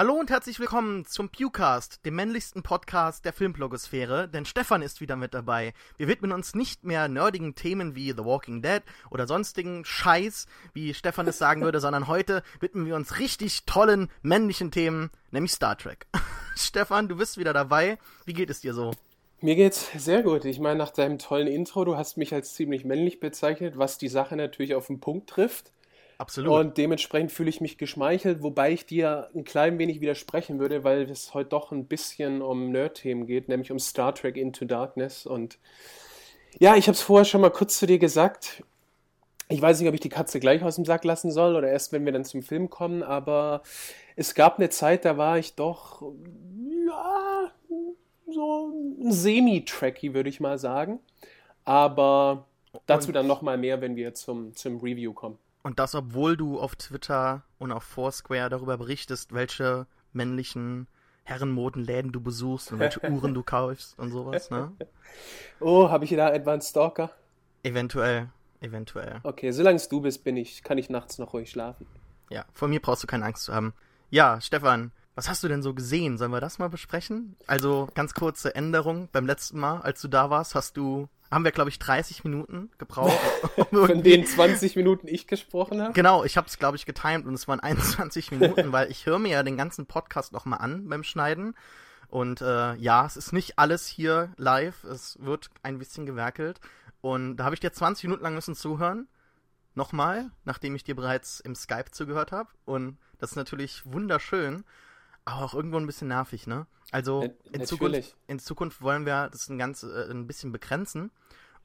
Hallo und herzlich willkommen zum Pewcast, dem männlichsten Podcast der Filmblogosphäre, denn Stefan ist wieder mit dabei. Wir widmen uns nicht mehr nerdigen Themen wie The Walking Dead oder sonstigen Scheiß, wie Stefan es sagen würde, sondern heute widmen wir uns richtig tollen männlichen Themen, nämlich Star Trek. Stefan, du bist wieder dabei. Wie geht es dir so? Mir geht's sehr gut. Ich meine, nach deinem tollen Intro, du hast mich als ziemlich männlich bezeichnet, was die Sache natürlich auf den Punkt trifft. Absolut. Und dementsprechend fühle ich mich geschmeichelt, wobei ich dir ein klein wenig widersprechen würde, weil es heute doch ein bisschen um Nerd-Themen geht, nämlich um Star Trek Into Darkness. Und ja, ich habe es vorher schon mal kurz zu dir gesagt. Ich weiß nicht, ob ich die Katze gleich aus dem Sack lassen soll oder erst, wenn wir dann zum Film kommen, aber es gab eine Zeit, da war ich doch, ja, so ein Semi-Tracky, würde ich mal sagen. Aber dazu Und dann nochmal mehr, wenn wir zum, zum Review kommen. Und das, obwohl du auf Twitter und auf Foursquare darüber berichtest, welche männlichen Herrenmodenläden du besuchst und welche Uhren du kaufst und sowas, ne? Oh, habe ich da etwa einen Stalker? Eventuell, eventuell. Okay, solange es du bist, bin ich, kann ich nachts noch ruhig schlafen. Ja, von mir brauchst du keine Angst zu haben. Ja, Stefan, was hast du denn so gesehen? Sollen wir das mal besprechen? Also, ganz kurze Änderung. Beim letzten Mal, als du da warst, hast du haben wir, glaube ich, 30 Minuten gebraucht. Um Von denen 20 Minuten ich gesprochen habe? Genau, ich habe es, glaube ich, getimed und es waren 21 Minuten, weil ich höre mir ja den ganzen Podcast nochmal an beim Schneiden. Und äh, ja, es ist nicht alles hier live, es wird ein bisschen gewerkelt. Und da habe ich dir 20 Minuten lang müssen zuhören. Nochmal, nachdem ich dir bereits im Skype zugehört habe. Und das ist natürlich wunderschön, aber auch irgendwo ein bisschen nervig, ne? Also in Zukunft, in Zukunft wollen wir das ein, ganz, äh, ein bisschen begrenzen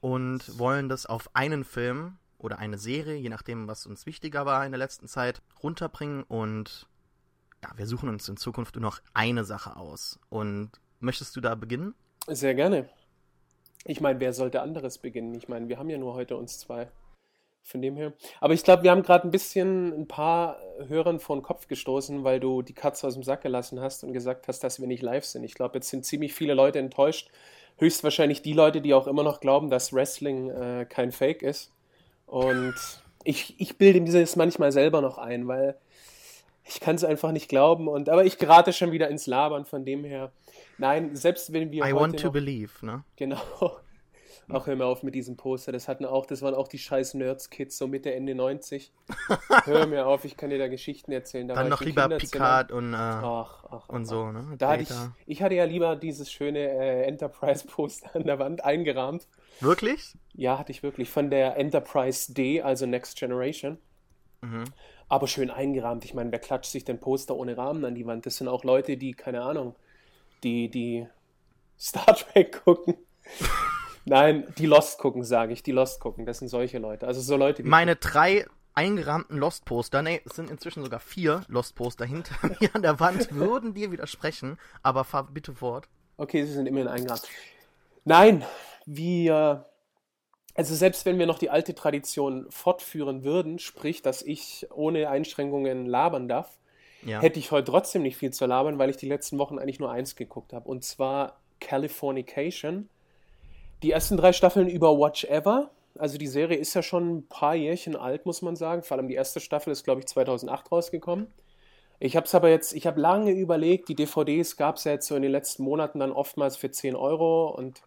und wollen das auf einen Film oder eine Serie, je nachdem, was uns wichtiger war in der letzten Zeit, runterbringen und ja, wir suchen uns in Zukunft nur noch eine Sache aus. Und möchtest du da beginnen? Sehr gerne. Ich meine, wer sollte anderes beginnen? Ich meine, wir haben ja nur heute uns zwei. Von dem her. Aber ich glaube, wir haben gerade ein bisschen ein paar Hörern vor den Kopf gestoßen, weil du die Katze aus dem Sack gelassen hast und gesagt hast, dass wir nicht live sind. Ich glaube, jetzt sind ziemlich viele Leute enttäuscht. Höchstwahrscheinlich die Leute, die auch immer noch glauben, dass Wrestling äh, kein Fake ist. Und ich, ich bilde mir das manchmal selber noch ein, weil ich kann es einfach nicht glauben. Und, aber ich gerate schon wieder ins Labern, von dem her. Nein, selbst wenn wir. I want to noch, believe, ne? Genau. Auch hör mir auf mit diesem Poster. Das hatten auch, das waren auch die scheiß Nerds-Kids, so Mitte, Ende 90. hör mir auf, ich kann dir da Geschichten erzählen. Da Dann noch lieber Picard und, äh, ach, ach, und so, ne? Da hatte ich, ich hatte ja lieber dieses schöne äh, Enterprise-Poster an der Wand eingerahmt. Wirklich? Ja, hatte ich wirklich. Von der Enterprise D, also Next Generation. Mhm. Aber schön eingerahmt. Ich meine, wer klatscht sich denn Poster ohne Rahmen an die Wand? Das sind auch Leute, die, keine Ahnung, die, die Star Trek gucken. Nein, die Lost gucken, sage ich. Die Lost gucken. Das sind solche Leute. Also so Leute wie. Meine drei eingerahmten Lost-Poster, nee, es sind inzwischen sogar vier Lost-Poster hinter mir an der Wand, würden dir widersprechen, aber fahr bitte fort. Okay, sie sind immerhin eingerahmt. Nein, wir. Also selbst wenn wir noch die alte Tradition fortführen würden, sprich, dass ich ohne Einschränkungen labern darf, ja. hätte ich heute trotzdem nicht viel zu labern, weil ich die letzten Wochen eigentlich nur eins geguckt habe. Und zwar Californication die ersten drei Staffeln über Watch Ever. Also die Serie ist ja schon ein paar Jährchen alt, muss man sagen. Vor allem die erste Staffel ist, glaube ich, 2008 rausgekommen. Ich habe es aber jetzt, ich habe lange überlegt, die DVDs gab es ja jetzt so in den letzten Monaten dann oftmals für 10 Euro und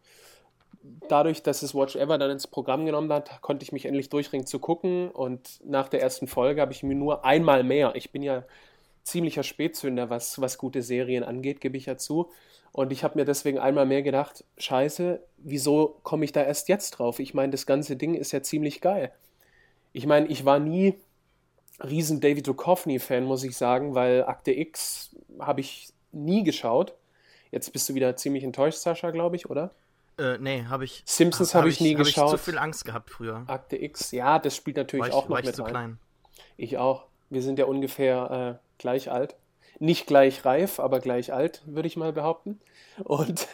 dadurch, dass es Watch Ever dann ins Programm genommen hat, konnte ich mich endlich durchringen zu gucken und nach der ersten Folge habe ich mir nur einmal mehr, ich bin ja ziemlicher Spätzünder, was, was gute Serien angeht, gebe ich ja zu, und ich habe mir deswegen einmal mehr gedacht, scheiße, wieso komme ich da erst jetzt drauf? Ich meine, das ganze Ding ist ja ziemlich geil. Ich meine, ich war nie riesen David Duchovny-Fan, muss ich sagen, weil Akte X habe ich nie geschaut. Jetzt bist du wieder ziemlich enttäuscht, Sascha, glaube ich, oder? Äh, nee, habe ich. Simpsons habe hab ich nie hab geschaut. Ich zu viel Angst gehabt früher. Akte X, ja, das spielt natürlich ich, auch noch ich mit zu rein. klein. Ich auch. Wir sind ja ungefähr äh, gleich alt nicht gleich reif, aber gleich alt, würde ich mal behaupten. Und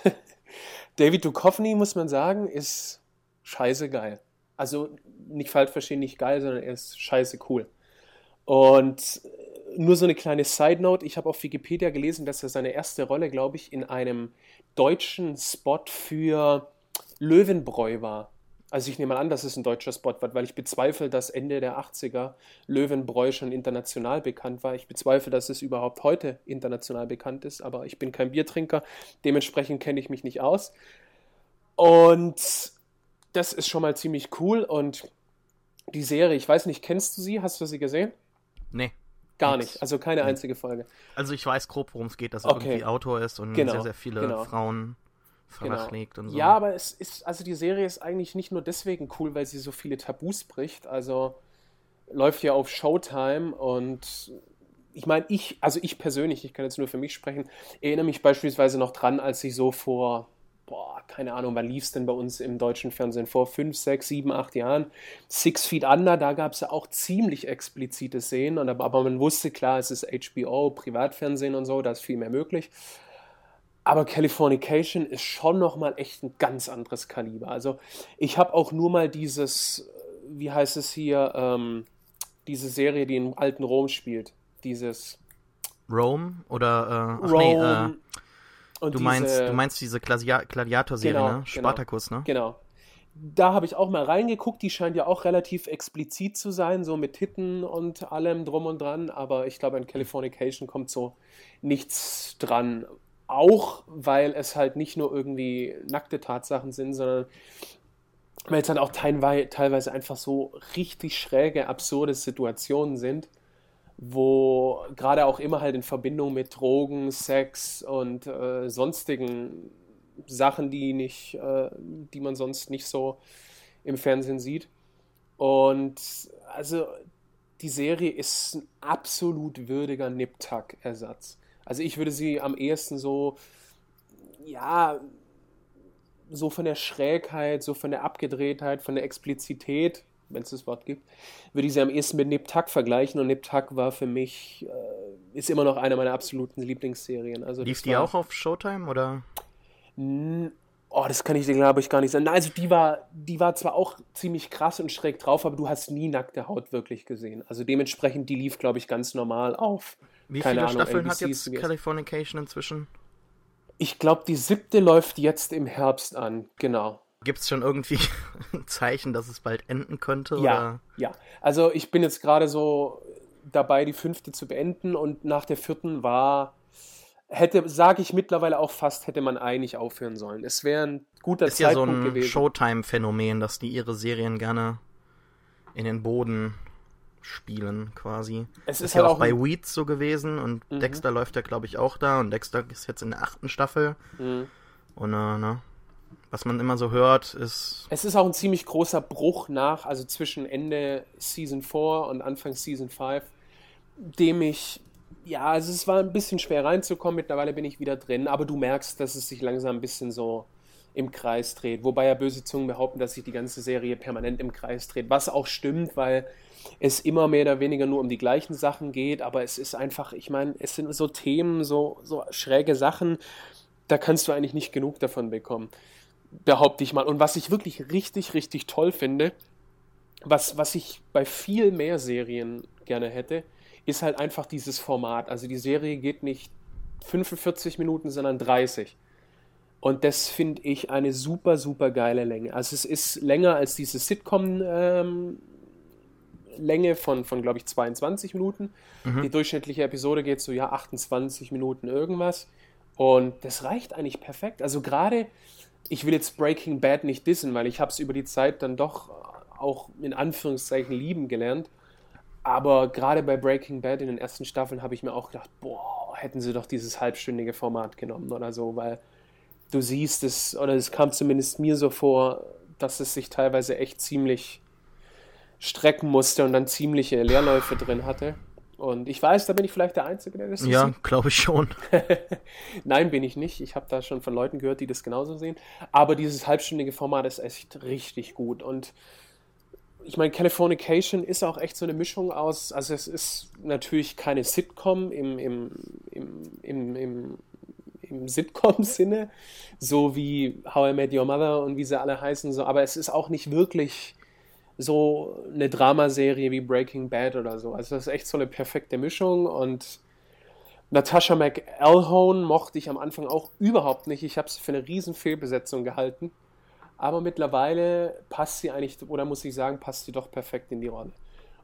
David Duchovny, muss man sagen, ist scheiße geil. Also nicht falsch verstehen, nicht geil, sondern er ist scheiße cool. Und nur so eine kleine Side Note: Ich habe auf Wikipedia gelesen, dass er seine erste Rolle, glaube ich, in einem deutschen Spot für Löwenbräu war. Also ich nehme mal an, dass es ein deutscher Spot war, weil ich bezweifle, dass Ende der 80er Löwenbräu schon international bekannt war. Ich bezweifle, dass es überhaupt heute international bekannt ist, aber ich bin kein Biertrinker, dementsprechend kenne ich mich nicht aus. Und das ist schon mal ziemlich cool und die Serie, ich weiß nicht, kennst du sie? Hast du sie gesehen? Nee. Gar nicht, also keine einzige Folge. Also ich weiß grob, worum es geht, dass er okay. irgendwie Autor ist und genau, sehr, sehr viele genau. Frauen verlegt genau. und so. Ja, aber es ist, also die Serie ist eigentlich nicht nur deswegen cool, weil sie so viele Tabus bricht. Also läuft ja auf Showtime und ich meine, ich, also ich persönlich, ich kann jetzt nur für mich sprechen, erinnere mich beispielsweise noch dran, als ich so vor boah, keine Ahnung, wann lief es denn bei uns im deutschen Fernsehen? Vor fünf, sechs, sieben, acht Jahren. Six Feet Under, da gab es ja auch ziemlich explizite Szenen, und, aber man wusste klar, es ist HBO, Privatfernsehen und so, da ist viel mehr möglich. Aber Californication ist schon nochmal echt ein ganz anderes Kaliber. Also ich habe auch nur mal dieses, wie heißt es hier, ähm, diese Serie, die im alten Rom spielt. Dieses Rome oder äh, Rome, nee, äh, und du, diese, meinst, du meinst diese Gladiator-Serie, genau, ne? Genau. Spartacus, genau, ne? Genau. Da habe ich auch mal reingeguckt, die scheint ja auch relativ explizit zu sein, so mit Titten und allem drum und dran, aber ich glaube, an Californication kommt so nichts dran. Auch weil es halt nicht nur irgendwie nackte Tatsachen sind, sondern weil es dann auch teilweise einfach so richtig schräge, absurde Situationen sind wo gerade auch immer halt in Verbindung mit Drogen, Sex und äh, sonstigen Sachen, die nicht, äh, die man sonst nicht so im Fernsehen sieht. Und also die Serie ist ein absolut würdiger Nip-Tuck-Ersatz. Also ich würde sie am ehesten so, ja, so von der Schrägheit, so von der Abgedrehtheit, von der Explizität wenn es das Wort gibt, würde ich sie am ehesten mit Nip-Tuck vergleichen und Nip-Tuck war für mich, äh, ist immer noch eine meiner absoluten Lieblingsserien. Also Lief die war, auch auf Showtime oder? Oh, das kann ich dir, glaube ich, gar nicht sagen. Also die war, die war zwar auch ziemlich krass und schräg drauf, aber du hast nie nackte Haut wirklich gesehen. Also dementsprechend, die lief, glaube ich, ganz normal auf. Wie Keine viele Ahnung, Staffeln hat jetzt Californication inzwischen? Ich glaube, die siebte läuft jetzt im Herbst an, genau. Gibt es schon irgendwie ein Zeichen, dass es bald enden könnte? Ja, oder? ja. Also ich bin jetzt gerade so dabei, die fünfte zu beenden und nach der vierten war, hätte, sage ich mittlerweile auch fast, hätte man eigentlich aufhören sollen. Es wäre ein guter ist Zeitpunkt ja so ein gewesen. Showtime-Phänomen, dass die ihre Serien gerne in den Boden spielen quasi. Es ist, ist halt ja auch bei Weeds so gewesen und mhm. Dexter läuft ja glaube ich auch da und Dexter ist jetzt in der achten Staffel. Mhm. Und äh, ne, was man immer so hört, ist. Es ist auch ein ziemlich großer Bruch nach, also zwischen Ende Season 4 und Anfang Season 5, dem ich. Ja, also es war ein bisschen schwer reinzukommen, mittlerweile bin ich wieder drin, aber du merkst, dass es sich langsam ein bisschen so im Kreis dreht. Wobei ja böse Zungen behaupten, dass sich die ganze Serie permanent im Kreis dreht, was auch stimmt, weil es immer mehr oder weniger nur um die gleichen Sachen geht, aber es ist einfach, ich meine, es sind so Themen, so, so schräge Sachen, da kannst du eigentlich nicht genug davon bekommen behaupte ich mal. Und was ich wirklich richtig, richtig toll finde, was, was ich bei viel mehr Serien gerne hätte, ist halt einfach dieses Format. Also die Serie geht nicht 45 Minuten, sondern 30. Und das finde ich eine super, super geile Länge. Also es ist länger als diese Sitcom-Länge ähm, von, von glaube ich, 22 Minuten. Mhm. Die durchschnittliche Episode geht so, ja, 28 Minuten irgendwas. Und das reicht eigentlich perfekt. Also gerade ich will jetzt Breaking Bad nicht dissen, weil ich habe es über die Zeit dann doch auch in Anführungszeichen lieben gelernt. Aber gerade bei Breaking Bad in den ersten Staffeln habe ich mir auch gedacht, boah, hätten sie doch dieses halbstündige Format genommen oder so, weil du siehst es, oder es kam zumindest mir so vor, dass es sich teilweise echt ziemlich strecken musste und dann ziemliche Leerläufe drin hatte. Und ich weiß, da bin ich vielleicht der Einzige, der das so Ja, glaube ich schon. Nein, bin ich nicht. Ich habe da schon von Leuten gehört, die das genauso sehen. Aber dieses halbstündige Format ist echt richtig gut. Und ich meine, Californication ist auch echt so eine Mischung aus, also es ist natürlich keine Sitcom im, im, im, im, im, im Sitcom-Sinne, so wie How I Met Your Mother und wie sie alle heißen, so, aber es ist auch nicht wirklich so eine Dramaserie wie Breaking Bad oder so. Also das ist echt so eine perfekte Mischung und Natasha McElhone mochte ich am Anfang auch überhaupt nicht. Ich habe sie für eine riesen Fehlbesetzung gehalten. aber mittlerweile passt sie eigentlich, oder muss ich sagen, passt sie doch perfekt in die Rolle.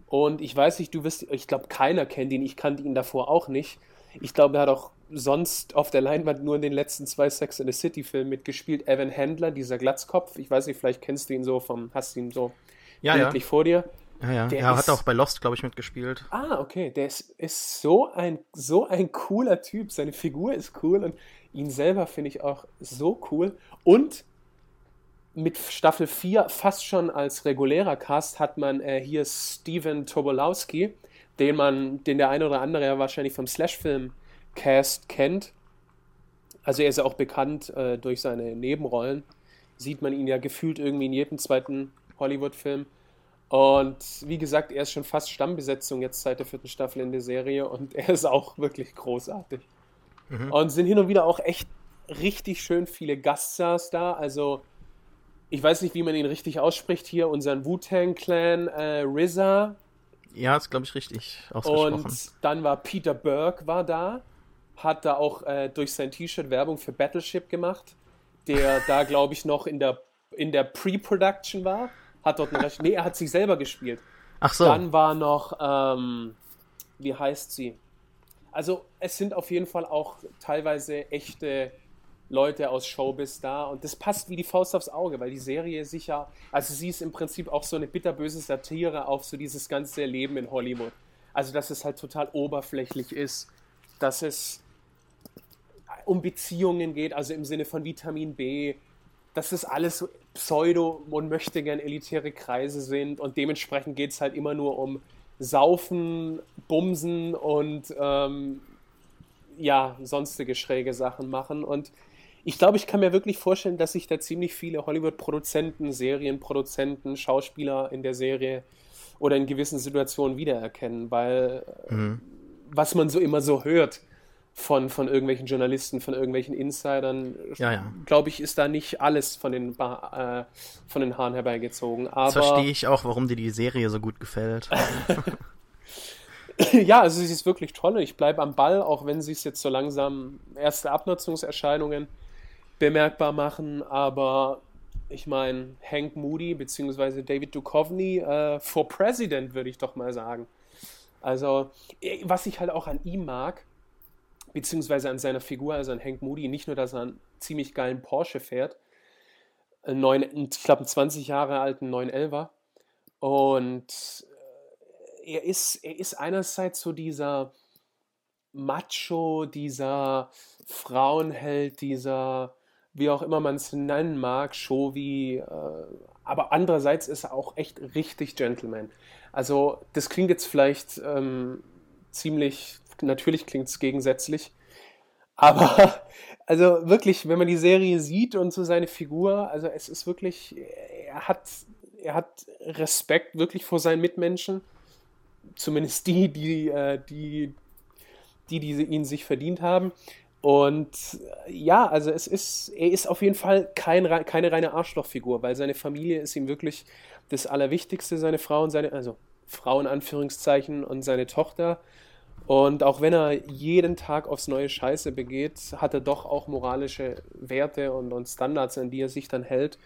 Und ich weiß nicht, du wirst, ich glaube, keiner kennt ihn, ich kannte ihn davor auch nicht. Ich glaube, er hat auch sonst auf der Leinwand nur in den letzten zwei Sex in the City Filmen mitgespielt. Evan Handler, dieser Glatzkopf, ich weiß nicht, vielleicht kennst du ihn so vom, hast du ihn so ja, bildlich ja. vor dir. Ja, ja. Der er hat auch bei Lost, glaube ich, mitgespielt. Ah, okay. Der ist, ist so, ein, so ein cooler Typ. Seine Figur ist cool und ihn selber finde ich auch so cool. Und mit Staffel 4 fast schon als regulärer Cast hat man äh, hier Steven Tobolowski, den man, den der eine oder andere ja wahrscheinlich vom Slash-Film-Cast kennt. Also er ist ja auch bekannt äh, durch seine Nebenrollen. Sieht man ihn ja gefühlt irgendwie in jedem zweiten Hollywood-Film. Und wie gesagt, er ist schon fast Stammbesetzung jetzt seit der vierten Staffel in der Serie und er ist auch wirklich großartig. Mhm. Und sind hin und wieder auch echt richtig schön viele Gaststars da. Also, ich weiß nicht, wie man ihn richtig ausspricht hier, unseren Wu-Tang-Clan äh, RZA. Ja, ist, glaube ich, richtig ausgesprochen. Und dann war Peter Burke war da, hat da auch äh, durch sein T-Shirt Werbung für Battleship gemacht, der da, glaube ich, noch in der, in der Pre-Production war hat dort einen Nee, er hat sich selber gespielt. Ach so. Dann war noch, ähm, wie heißt sie? Also, es sind auf jeden Fall auch teilweise echte Leute aus Showbiz da und das passt wie die Faust aufs Auge, weil die Serie sicher, also sie ist im Prinzip auch so eine bitterböse Satire auf so dieses ganze Leben in Hollywood. Also, dass es halt total oberflächlich ist, dass es um Beziehungen geht, also im Sinne von Vitamin B, dass es alles so Pseudo- und möchte gern elitäre Kreise sind und dementsprechend geht es halt immer nur um Saufen, Bumsen und ähm, ja, sonstige schräge Sachen machen. Und ich glaube, ich kann mir wirklich vorstellen, dass sich da ziemlich viele Hollywood-Produzenten, Serienproduzenten, Schauspieler in der Serie oder in gewissen Situationen wiedererkennen, weil mhm. was man so immer so hört, von, von irgendwelchen Journalisten, von irgendwelchen Insidern, ja, ja. glaube ich, ist da nicht alles von den, äh, von den Haaren herbeigezogen. Aber, das verstehe ich auch, warum dir die Serie so gut gefällt. ja, also sie ist wirklich toll. Ich bleibe am Ball, auch wenn sie es jetzt so langsam erste Abnutzungserscheinungen bemerkbar machen. Aber ich meine, Hank Moody bzw. David Duchovny äh, for President, würde ich doch mal sagen. Also, was ich halt auch an ihm mag, beziehungsweise an seiner Figur, also an Hank Moody, nicht nur, dass er einen ziemlich geilen Porsche fährt, einen neuen, ich glaube einen 20 Jahre alten 911er und äh, er ist, er ist einerseits so dieser Macho, dieser Frauenheld, dieser, wie auch immer man es nennen mag, Showy, äh, aber andererseits ist er auch echt richtig Gentleman. Also das klingt jetzt vielleicht ähm, ziemlich natürlich klingt es gegensätzlich. Aber, also wirklich, wenn man die Serie sieht und so seine Figur, also es ist wirklich, er hat, er hat Respekt wirklich vor seinen Mitmenschen. Zumindest die, die, äh, die, die, die ihn sich verdient haben. Und ja, also es ist, er ist auf jeden Fall kein, keine reine Arschlochfigur, weil seine Familie ist ihm wirklich das Allerwichtigste, seine Frau und seine, also Frau in Anführungszeichen und seine Tochter. Und auch wenn er jeden Tag aufs neue Scheiße begeht, hat er doch auch moralische Werte und, und Standards, an die er sich dann hält.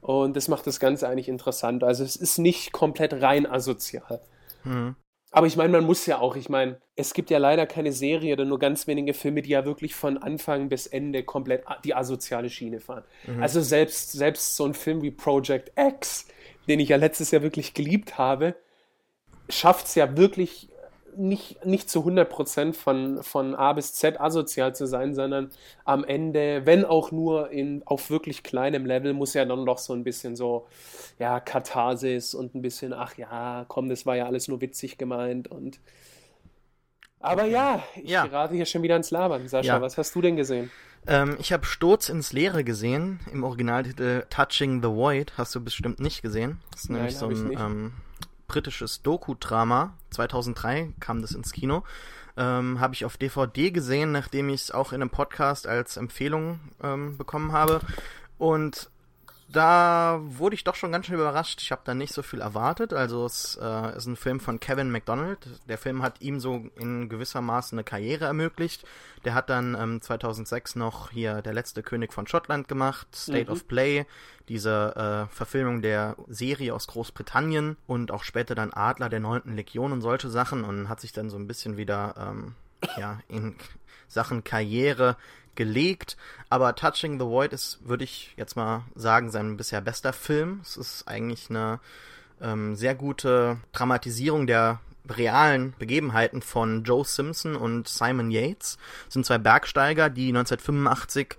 Und das macht das Ganze eigentlich interessant. Also es ist nicht komplett rein asozial. Mhm. Aber ich meine, man muss ja auch, ich meine, es gibt ja leider keine Serie oder nur ganz wenige Filme, die ja wirklich von Anfang bis Ende komplett die asoziale Schiene fahren. Mhm. Also selbst, selbst so ein Film wie Project X, den ich ja letztes Jahr wirklich geliebt habe, schafft es ja wirklich nicht, nicht zu 100% von, von A bis Z asozial zu sein, sondern am Ende, wenn auch nur in, auf wirklich kleinem Level, muss ja dann doch so ein bisschen so, ja, Katharsis und ein bisschen, ach ja, komm, das war ja alles nur witzig gemeint und. Aber ja, ich ja. gerate hier schon wieder ins Labern. Sascha, ja. was hast du denn gesehen? Ähm, ich habe Sturz ins Leere gesehen, im Originaltitel Touching the Void. Hast du bestimmt nicht gesehen. Das ist nämlich Nein, so ein britisches Doku-Drama. 2003 kam das ins Kino. Ähm, habe ich auf DVD gesehen, nachdem ich es auch in einem Podcast als Empfehlung ähm, bekommen habe. Und da wurde ich doch schon ganz schön überrascht. Ich habe da nicht so viel erwartet. Also es äh, ist ein Film von Kevin McDonald. Der Film hat ihm so in gewissermaßen eine Karriere ermöglicht. Der hat dann ähm, 2006 noch hier Der letzte König von Schottland gemacht, State mhm. of Play, diese äh, Verfilmung der Serie aus Großbritannien und auch später dann Adler der neunten Legion und solche Sachen und hat sich dann so ein bisschen wieder ähm, ja in Sachen Karriere gelegt, aber Touching the Void ist, würde ich jetzt mal sagen, sein bisher bester Film. Es ist eigentlich eine ähm, sehr gute Dramatisierung der realen Begebenheiten von Joe Simpson und Simon Yates. Das sind zwei Bergsteiger, die 1985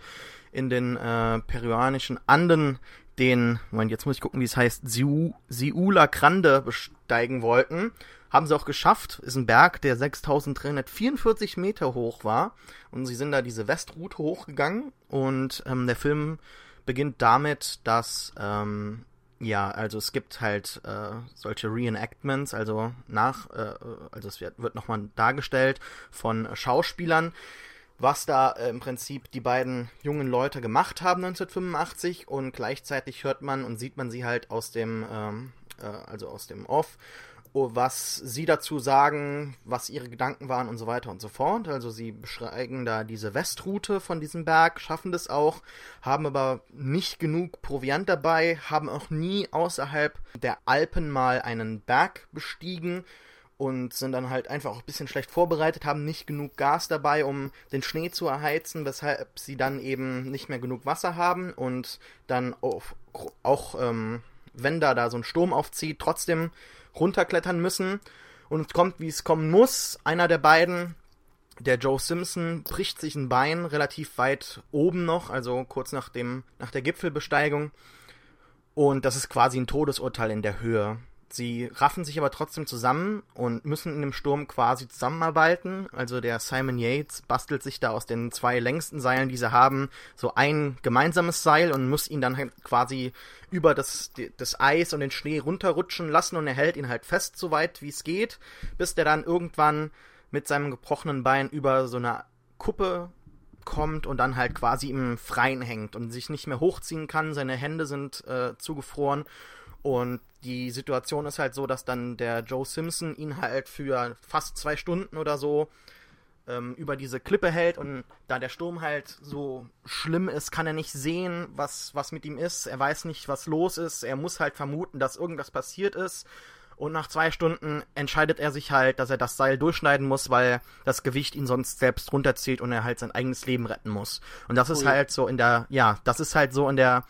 in den äh, peruanischen Anden den, Moment, jetzt muss ich gucken, wie es heißt, Siula Grande besteigen wollten. Haben sie auch geschafft. Ist ein Berg, der 6344 Meter hoch war. Und sie sind da diese Westroute hochgegangen. Und ähm, der Film beginnt damit, dass, ähm, ja, also es gibt halt äh, solche Reenactments, also nach, äh, also es wird, wird nochmal dargestellt von Schauspielern, was da äh, im Prinzip die beiden jungen Leute gemacht haben 1985 und gleichzeitig hört man und sieht man sie halt aus dem, ähm, äh, also aus dem Off Oh, was sie dazu sagen, was ihre Gedanken waren und so weiter und so fort. Also sie beschreiben da diese Westroute von diesem Berg, schaffen das auch, haben aber nicht genug Proviant dabei, haben auch nie außerhalb der Alpen mal einen Berg bestiegen und sind dann halt einfach auch ein bisschen schlecht vorbereitet, haben nicht genug Gas dabei, um den Schnee zu erheizen, weshalb sie dann eben nicht mehr genug Wasser haben und dann auch, auch ähm, wenn da da so ein Sturm aufzieht, trotzdem runterklettern müssen. Und es kommt, wie es kommen muss. Einer der beiden, der Joe Simpson, bricht sich ein Bein relativ weit oben noch, also kurz nach, dem, nach der Gipfelbesteigung. Und das ist quasi ein Todesurteil in der Höhe. Sie raffen sich aber trotzdem zusammen und müssen in dem Sturm quasi zusammenarbeiten. Also der Simon Yates bastelt sich da aus den zwei längsten Seilen, die sie haben, so ein gemeinsames Seil und muss ihn dann halt quasi über das, das Eis und den Schnee runterrutschen lassen und er hält ihn halt fest, so weit wie es geht, bis der dann irgendwann mit seinem gebrochenen Bein über so eine Kuppe kommt und dann halt quasi im Freien hängt und sich nicht mehr hochziehen kann. Seine Hände sind äh, zugefroren und die Situation ist halt so, dass dann der Joe Simpson ihn halt für fast zwei Stunden oder so ähm, über diese Klippe hält und da der Sturm halt so schlimm ist, kann er nicht sehen, was, was mit ihm ist. Er weiß nicht, was los ist. Er muss halt vermuten, dass irgendwas passiert ist. Und nach zwei Stunden entscheidet er sich halt, dass er das Seil durchschneiden muss, weil das Gewicht ihn sonst selbst runterzieht und er halt sein eigenes Leben retten muss. Und das ist cool. halt so in der, ja, das ist halt so in der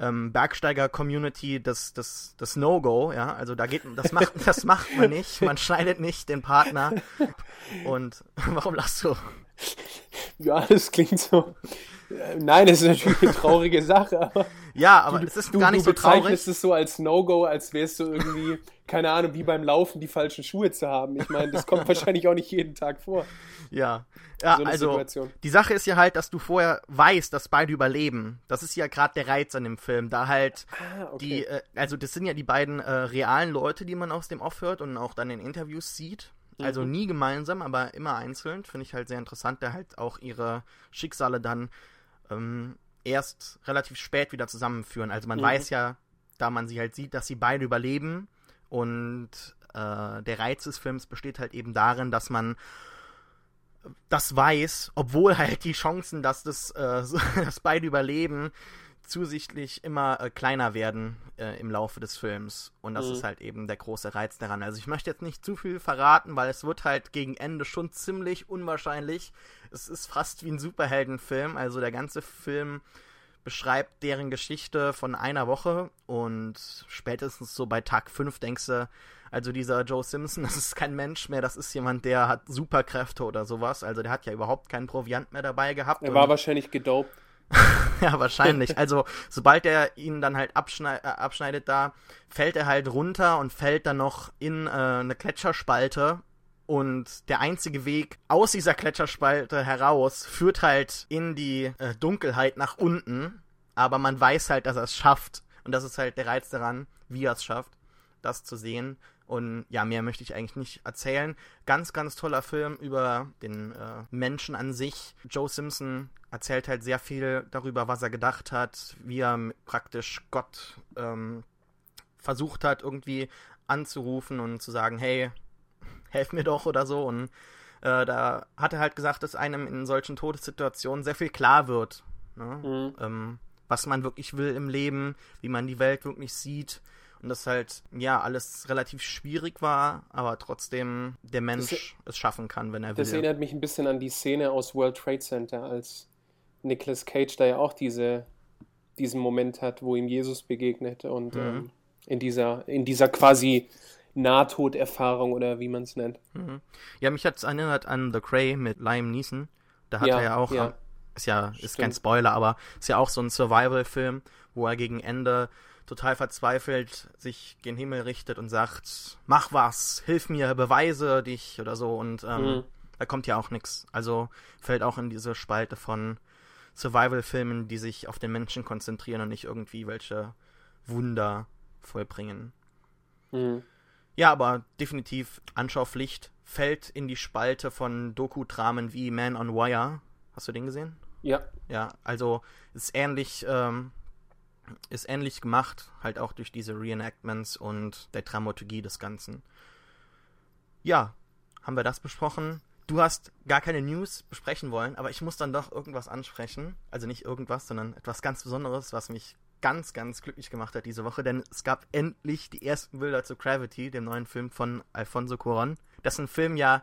ähm, Bergsteiger-Community das, das, das No-Go, ja. Also da geht das macht, das macht man nicht. Man schneidet nicht den Partner. Und warum lachst du? Ja, das klingt so. Nein, das ist natürlich eine traurige Sache, aber. Ja, aber du, es ist du, gar nicht so traurig. Du bezeichnest es so als No-Go, als wärst du irgendwie, keine Ahnung, wie beim Laufen die falschen Schuhe zu haben. Ich meine, das kommt wahrscheinlich auch nicht jeden Tag vor. Ja, ja so also Situation. die Sache ist ja halt, dass du vorher weißt, dass beide überleben. Das ist ja gerade der Reiz an dem Film, da halt ah, okay. die, äh, also das sind ja die beiden äh, realen Leute, die man aus dem Off hört und auch dann in Interviews sieht. Also mhm. nie gemeinsam, aber immer einzeln. Finde ich halt sehr interessant, da halt auch ihre Schicksale dann ähm, erst relativ spät wieder zusammenführen. Also man mhm. weiß ja, da man sie halt sieht, dass sie beide überleben. Und äh, der Reiz des Films besteht halt eben darin, dass man das weiß, obwohl halt die Chancen, dass das äh, dass beide überleben, zusichtlich immer äh, kleiner werden äh, im Laufe des Films. Und das mhm. ist halt eben der große Reiz daran. Also ich möchte jetzt nicht zu viel verraten, weil es wird halt gegen Ende schon ziemlich unwahrscheinlich. Es ist fast wie ein Superheldenfilm. Also der ganze Film beschreibt deren Geschichte von einer Woche und spätestens so bei Tag 5 denkst du, also dieser Joe Simpson, das ist kein Mensch mehr, das ist jemand, der hat Superkräfte oder sowas. Also der hat ja überhaupt keinen Proviant mehr dabei gehabt. Er war wahrscheinlich gedopt. ja, wahrscheinlich. Also, sobald er ihn dann halt abschneid, äh, abschneidet da, fällt er halt runter und fällt dann noch in äh, eine Gletscherspalte. Und der einzige Weg aus dieser Gletscherspalte heraus führt halt in die äh, Dunkelheit nach unten. Aber man weiß halt, dass er es schafft. Und das ist halt der Reiz daran, wie er es schafft, das zu sehen. Und ja, mehr möchte ich eigentlich nicht erzählen. Ganz, ganz toller Film über den äh, Menschen an sich. Joe Simpson erzählt halt sehr viel darüber, was er gedacht hat, wie er praktisch Gott ähm, versucht hat, irgendwie anzurufen und zu sagen, hey, helf mir doch oder so. Und äh, da hat er halt gesagt, dass einem in solchen Todessituationen sehr viel klar wird, ne? mhm. ähm, was man wirklich will im Leben, wie man die Welt wirklich sieht. Und das halt, ja, alles relativ schwierig war, aber trotzdem der Mensch das, es schaffen kann, wenn er will. Das erinnert mich ein bisschen an die Szene aus World Trade Center, als Nicolas Cage da ja auch diese, diesen Moment hat, wo ihm Jesus begegnet und mhm. ähm, in dieser, in dieser quasi Nahtoderfahrung oder wie man es nennt. Mhm. Ja, mich hat es erinnert an The Cray mit Liam Neeson. Da hat ja, er ja auch, ja. ist ja, ist kein Spoiler, aber ist ja auch so ein Survival-Film, wo er gegen Ende total verzweifelt sich gen Himmel richtet und sagt, mach was, hilf mir, beweise dich oder so und ähm, mhm. da kommt ja auch nichts. Also fällt auch in diese Spalte von Survival-Filmen, die sich auf den Menschen konzentrieren und nicht irgendwie welche Wunder vollbringen. Mhm. Ja, aber definitiv Anschaupflicht fällt in die Spalte von Doku-Dramen wie Man on Wire. Hast du den gesehen? Ja. Ja, also ist ähnlich, ähm, ist ähnlich gemacht, halt auch durch diese Reenactments und der Dramaturgie des Ganzen. Ja, haben wir das besprochen. Du hast gar keine News besprechen wollen, aber ich muss dann doch irgendwas ansprechen. Also nicht irgendwas, sondern etwas ganz Besonderes, was mich ganz, ganz glücklich gemacht hat diese Woche, denn es gab endlich die ersten Bilder zu Gravity, dem neuen Film von Alfonso Cuarón. Das ist ein Film ja,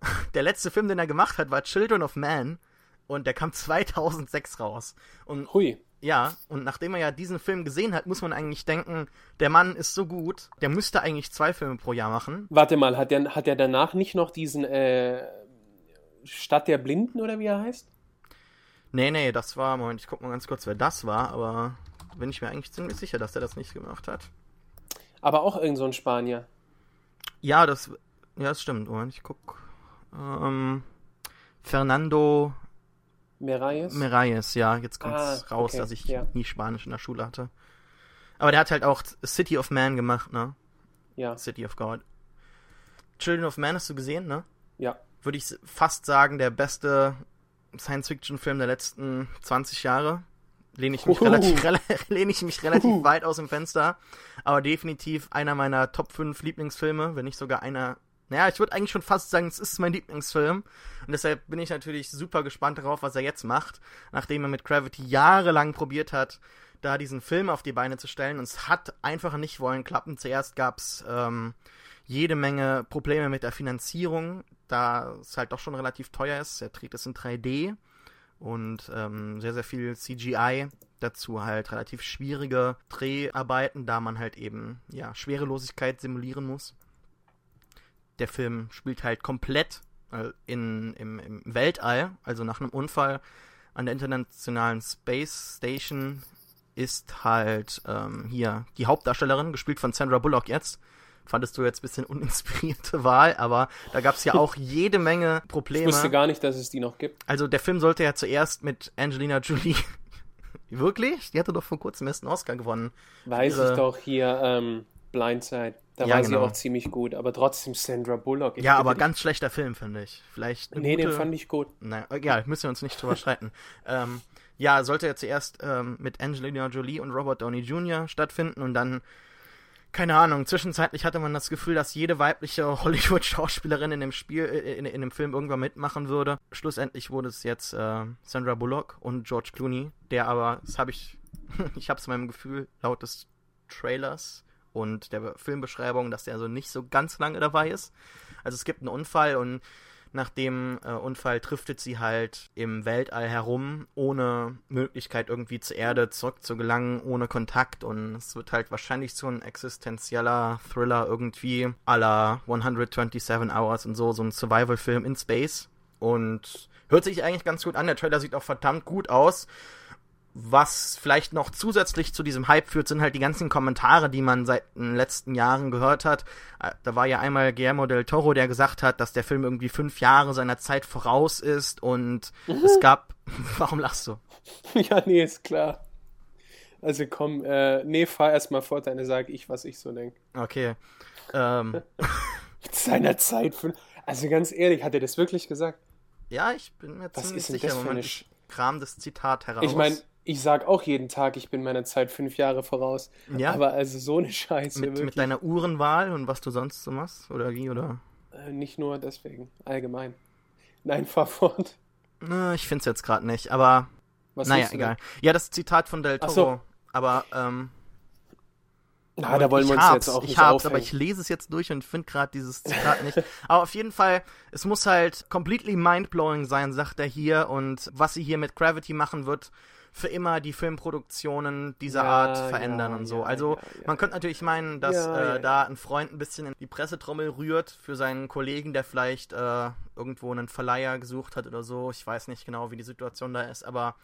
der letzte Film, den er gemacht hat, war Children of Man und der kam 2006 raus. Und Hui. Ja, und nachdem er ja diesen Film gesehen hat, muss man eigentlich denken, der Mann ist so gut, der müsste eigentlich zwei Filme pro Jahr machen. Warte mal, hat der, hat der danach nicht noch diesen äh, Stadt der Blinden oder wie er heißt? Nee, nee, das war, Moment, ich guck mal ganz kurz, wer das war, aber bin ich mir eigentlich ziemlich sicher, dass er das nicht gemacht hat. Aber auch irgend so ein Spanier. Ja, das, ja, das stimmt. Moment, ich guck. Ähm, Fernando Merayes? Merayes, ja. Jetzt kommt es ah, raus, okay, dass ich ja. nie Spanisch in der Schule hatte. Aber der hat halt auch City of Man gemacht, ne? Ja. City of God. Children of Man hast du gesehen, ne? Ja. Würde ich fast sagen, der beste Science-Fiction-Film der letzten 20 Jahre lehne ich mich Uhu. relativ, lehne ich mich relativ weit aus dem Fenster. Aber definitiv einer meiner Top 5 Lieblingsfilme, wenn nicht sogar einer. Naja, ich würde eigentlich schon fast sagen, es ist mein Lieblingsfilm. Und deshalb bin ich natürlich super gespannt darauf, was er jetzt macht, nachdem er mit Gravity jahrelang probiert hat, da diesen Film auf die Beine zu stellen. Und es hat einfach nicht wollen klappen. Zuerst gab es ähm, jede Menge Probleme mit der Finanzierung, da es halt doch schon relativ teuer ist. Er trägt es in 3D und ähm, sehr, sehr viel CGI. Dazu halt relativ schwierige Dreharbeiten, da man halt eben ja Schwerelosigkeit simulieren muss. Der Film spielt halt komplett äh, in, im, im Weltall, also nach einem Unfall an der internationalen Space Station ist halt ähm, hier die Hauptdarstellerin, gespielt von Sandra Bullock jetzt, fandest du jetzt ein bisschen uninspirierte Wahl, aber da gab es ja auch jede Menge Probleme. Ich wusste gar nicht, dass es die noch gibt. Also der Film sollte ja zuerst mit Angelina Jolie. Wirklich? Die hatte doch vor kurzem erst einen Oscar gewonnen. Weiß Ihre... ich doch hier, ähm, Blindside. Da ja, war genau. sie auch ziemlich gut, aber trotzdem Sandra Bullock. ja, aber ganz schlechter Film, finde ich. Vielleicht. Nee, gute... den fand ich gut. Naja, egal, müssen wir uns nicht drüber streiten. ähm, ja, sollte ja zuerst ähm, mit Angelina Jolie und Robert Downey Jr. stattfinden und dann keine Ahnung, zwischenzeitlich hatte man das Gefühl, dass jede weibliche Hollywood-Schauspielerin in dem Spiel, äh, in, in, dem Film irgendwann mitmachen würde. Schlussendlich wurde es jetzt äh, Sandra Bullock und George Clooney, der aber, das habe ich, ich habe es meinem Gefühl laut des Trailers und der Filmbeschreibung, dass der so nicht so ganz lange dabei ist. Also es gibt einen Unfall und nach dem äh, Unfall driftet sie halt im Weltall herum, ohne Möglichkeit irgendwie zur Erde zurückzugelangen, ohne Kontakt und es wird halt wahrscheinlich so ein existenzieller Thriller irgendwie à la 127 Hours und so, so ein Survival-Film in Space und hört sich eigentlich ganz gut an. Der Trailer sieht auch verdammt gut aus was vielleicht noch zusätzlich zu diesem Hype führt, sind halt die ganzen Kommentare, die man seit den letzten Jahren gehört hat. Äh, da war ja einmal Guillermo del Toro, der gesagt hat, dass der Film irgendwie fünf Jahre seiner Zeit voraus ist und mhm. es gab. Warum lachst du? Ja, nee, ist klar. Also komm, äh, nee, fahr erstmal fort, dann sage ich, was ich so denke. Okay. Ähm. seiner Zeit. Für, also ganz ehrlich, hat er das wirklich gesagt? Ja, ich bin mir was ziemlich sicher. Für eine kram das Zitat heraus. Ich meine, ich sag auch jeden Tag, ich bin meiner Zeit fünf Jahre voraus. Ja. Aber also so eine Scheiße. mit, wirklich. mit deiner Uhrenwahl und was du sonst so machst? Oder wie? Oder? Äh, nicht nur deswegen, allgemein. Nein, fahr fort. Na, ich find's jetzt gerade nicht, aber Was naja, egal. Ja, das Zitat von Del Ach Toro. so. Aber, ähm, Na, da wollen wir uns jetzt auch ich hab's, aber aufhängen. ich lese es jetzt durch und finde gerade dieses Zitat nicht. Aber auf jeden Fall, es muss halt completely mindblowing sein, sagt er hier. Und was sie hier mit Gravity machen wird, für immer die Filmproduktionen dieser Ja, Art verändern ja, und so. also man könnte natürlich meinen, dass äh, da ein Freund ein bisschen in die Pressetrommel rührt für seinen Kollegen, der vielleicht äh, irgendwo einen Verleiher gesucht hat oder so. Ich weiß nicht genau, wie die Situation da ist, aber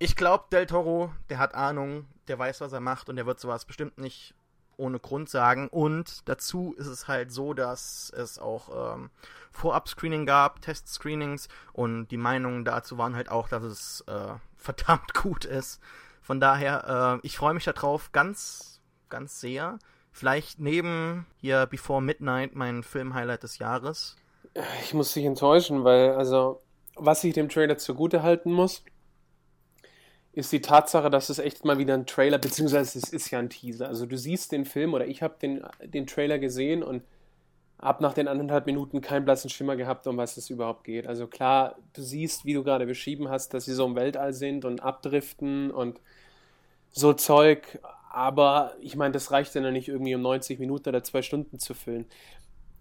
ich glaube, Del Toro, der hat Ahnung, der weiß, was er macht und der wird sowas bestimmt nicht ohne Grund sagen. Und dazu ist es halt so, dass es auch ähm, Vorab-Screening gab, Test-Screenings und die Meinungen dazu waren halt auch, dass es äh, verdammt gut ist. Von daher, äh, ich freue mich darauf ganz, ganz sehr. Vielleicht neben hier Before Midnight mein Film-Highlight des Jahres. Ich muss dich enttäuschen, weil, also, was ich dem Trailer zugute halten muss, ist die Tatsache, dass es echt mal wieder ein Trailer, beziehungsweise es ist ja ein Teaser. Also du siehst den Film oder ich habe den, den Trailer gesehen und ab nach den anderthalb Minuten keinen blassen Schimmer gehabt, um was es überhaupt geht. Also klar, du siehst, wie du gerade beschrieben hast, dass sie so im Weltall sind und abdriften und so Zeug, aber ich meine, das reicht ja noch nicht irgendwie um 90 Minuten oder zwei Stunden zu füllen.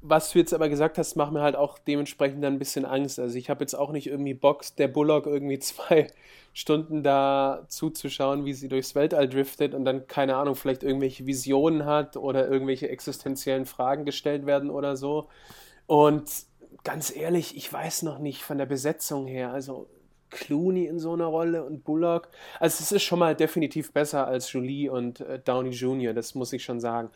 Was du jetzt aber gesagt hast, macht mir halt auch dementsprechend dann ein bisschen Angst. Also ich habe jetzt auch nicht irgendwie Bock, der Bullock irgendwie zwei Stunden da zuzuschauen, wie sie durchs Weltall driftet und dann, keine Ahnung, vielleicht irgendwelche Visionen hat oder irgendwelche existenziellen Fragen gestellt werden oder so. Und ganz ehrlich, ich weiß noch nicht von der Besetzung her, also Clooney in so einer Rolle und Bullock. Also es ist schon mal definitiv besser als Jolie und äh, Downey Jr., das muss ich schon sagen.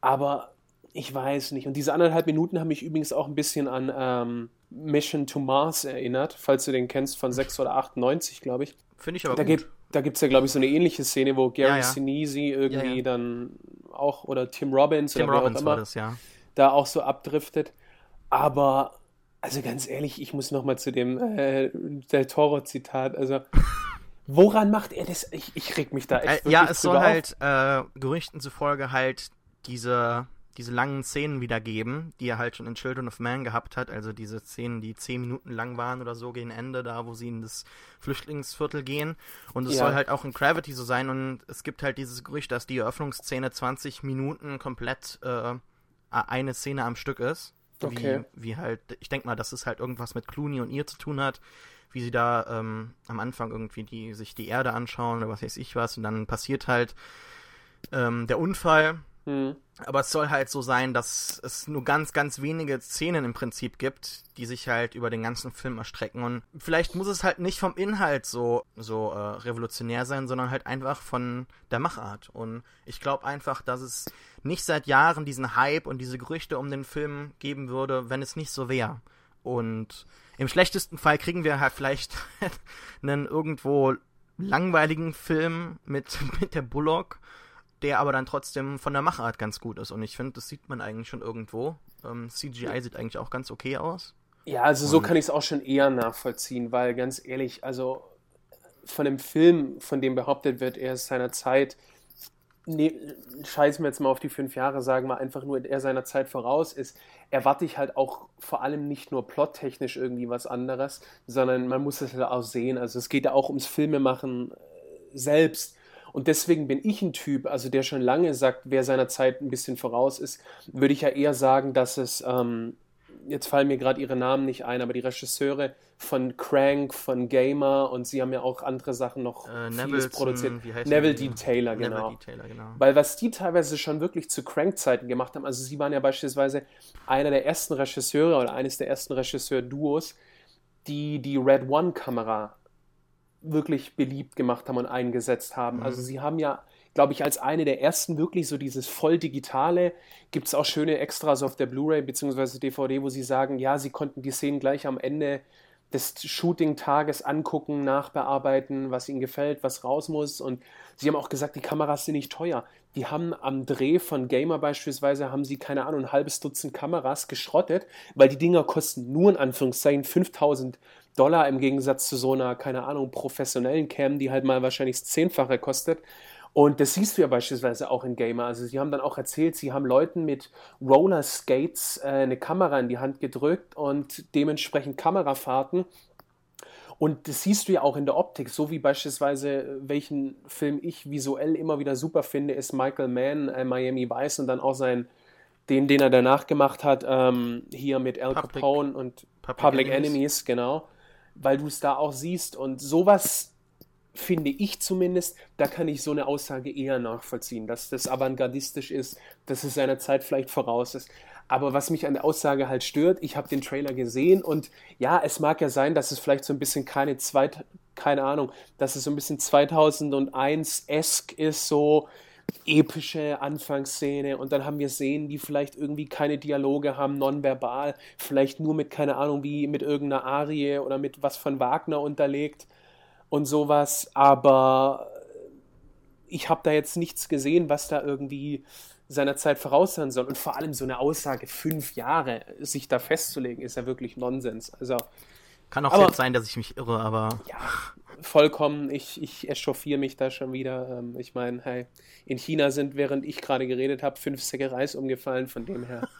Aber ich weiß nicht. Und diese anderthalb Minuten haben mich übrigens auch ein bisschen an ähm, Mission to Mars erinnert, falls du den kennst, von 6 oder 98, glaube ich. Finde ich aber Da gut. gibt da gibt's ja, glaube ich, so eine ähnliche Szene, wo Gary Ja, ja. Sinise irgendwie Ja, dann auch, oder Tim Robbins Tim oder wer auch Robbins immer, war das, ja. da auch so abdriftet. Aber, also ganz ehrlich, ich muss nochmal zu dem äh, Del Toro-Zitat, also woran macht er das? Ich, ich reg mich da echt Äh, ja, es soll halt äh, Gerüchten zufolge halt diese, diese langen Szenen wiedergeben, die er halt schon in Children of Man gehabt hat. Also diese Szenen, die zehn Minuten lang waren oder so gegen Ende, da wo sie in das Flüchtlingsviertel gehen. Und es Ja. soll halt auch in Gravity so sein. Und es gibt halt dieses Gerücht, dass die Eröffnungsszene 20 Minuten komplett äh, eine Szene am Stück ist. Okay. Wie, wie halt, ich denke mal, dass es halt irgendwas mit Clooney und ihr zu tun hat wie sie da ähm, am Anfang irgendwie die, sich die Erde anschauen oder was weiß ich was und dann passiert halt ähm, der Unfall. Hm. Aber es soll halt so sein, dass es nur ganz, ganz wenige Szenen im Prinzip gibt, die sich halt über den ganzen Film erstrecken. Und vielleicht muss es halt nicht vom Inhalt so, so äh, revolutionär sein, sondern halt einfach von der Machart. Und ich glaube einfach, dass es nicht seit Jahren diesen Hype und diese Gerüchte um den Film geben würde, wenn es nicht so wäre. Und im schlechtesten Fall kriegen wir halt vielleicht einen irgendwo langweiligen Film mit, mit der Bullock, der aber dann trotzdem von der Machart ganz gut ist. Und ich finde, das sieht man eigentlich schon irgendwo. Ähm, CGI sieht eigentlich auch ganz okay aus. Ja, also so kann ich es auch schon eher nachvollziehen, weil ganz ehrlich, also von dem Film, von dem behauptet wird, er ist seiner Zeit, ne, scheiß mir jetzt mal auf die fünf Jahre, sagen wir einfach nur, er seiner Zeit voraus ist, erwarte ich halt auch vor allem nicht nur plottechnisch irgendwie was anderes, sondern man muss es halt auch sehen. Also es geht ja auch ums Filmemachen äh, selbst. Und deswegen bin ich ein Typ, also der schon lange sagt, wer seiner Zeit ein bisschen voraus ist, würde ich ja eher sagen, dass es, ähm, jetzt fallen mir gerade ihre Namen nicht ein, aber die Regisseure von Crank, von Gamer und sie haben ja auch andere Sachen noch Äh, vieles produziert. Neville? D. Taylor, Neville genau. D. Taylor, genau. Weil was die teilweise schon wirklich zu Crank-Zeiten gemacht haben, also sie waren ja beispielsweise einer der ersten Regisseure oder eines der ersten Regisseur-Duos, die die Red One-Kamera wirklich beliebt gemacht haben und eingesetzt haben. Mhm. Also sie haben ja, glaube ich, als eine der ersten wirklich so dieses voll digitale, gibt es auch schöne Extras auf der Blu-ray bzw. DVD, wo sie sagen, ja, sie konnten die Szenen gleich am Ende des Shooting-Tages angucken, nachbearbeiten, was ihnen gefällt, was raus muss. Und sie haben auch gesagt, die Kameras sind nicht teuer. Die haben am Dreh von Gamer beispielsweise, haben sie, keine Ahnung, ein halbes Dutzend Kameras geschrottet, weil die Dinger kosten nur in Anführungszeichen 5000 Dollar im Gegensatz zu so einer, keine Ahnung, professionellen Cam, die halt mal wahrscheinlich das Zehnfache kostet. Und das siehst du ja beispielsweise auch in Gamer. Also sie haben dann auch erzählt, sie haben Leuten mit Roller Skates äh, eine Kamera in die Hand gedrückt und dementsprechend Kamerafahrten. Und das siehst du ja auch in der Optik, so wie beispielsweise, welchen Film ich visuell immer wieder super finde, ist Michael Mann, äh, Miami Vice und dann auch sein, den, den er danach gemacht hat, ähm, hier mit Al Public, Capone und Public, Public Enemies. Enemies, genau. Weil du es da auch siehst und sowas finde ich zumindest, da kann ich so eine Aussage eher nachvollziehen, dass das avantgardistisch ist, dass es seiner Zeit vielleicht voraus ist. Aber was mich an der Aussage halt stört, ich habe den Trailer gesehen und ja, es mag ja sein, dass es vielleicht so ein bisschen keine zweit, keine Ahnung, dass es so ein bisschen 2001-esk ist, so epische Anfangsszene und dann haben wir Szenen, die vielleicht irgendwie keine Dialoge haben, nonverbal, vielleicht nur mit, keine Ahnung, wie mit irgendeiner Arie oder mit was von Wagner unterlegt und sowas, aber ich habe da jetzt nichts gesehen, was da irgendwie seiner Zeit voraus sein soll. Und vor allem so eine Aussage, fünf Jahre sich da festzulegen, ist ja wirklich Nonsens. Also, Kann auch aber, sein, dass ich mich irre, aber. Ja, vollkommen. Ich, ich echauffiere mich da schon wieder. Ähm, ich meine, hey, in China sind, während ich gerade geredet habe, fünf Säcke Reis umgefallen, von dem her.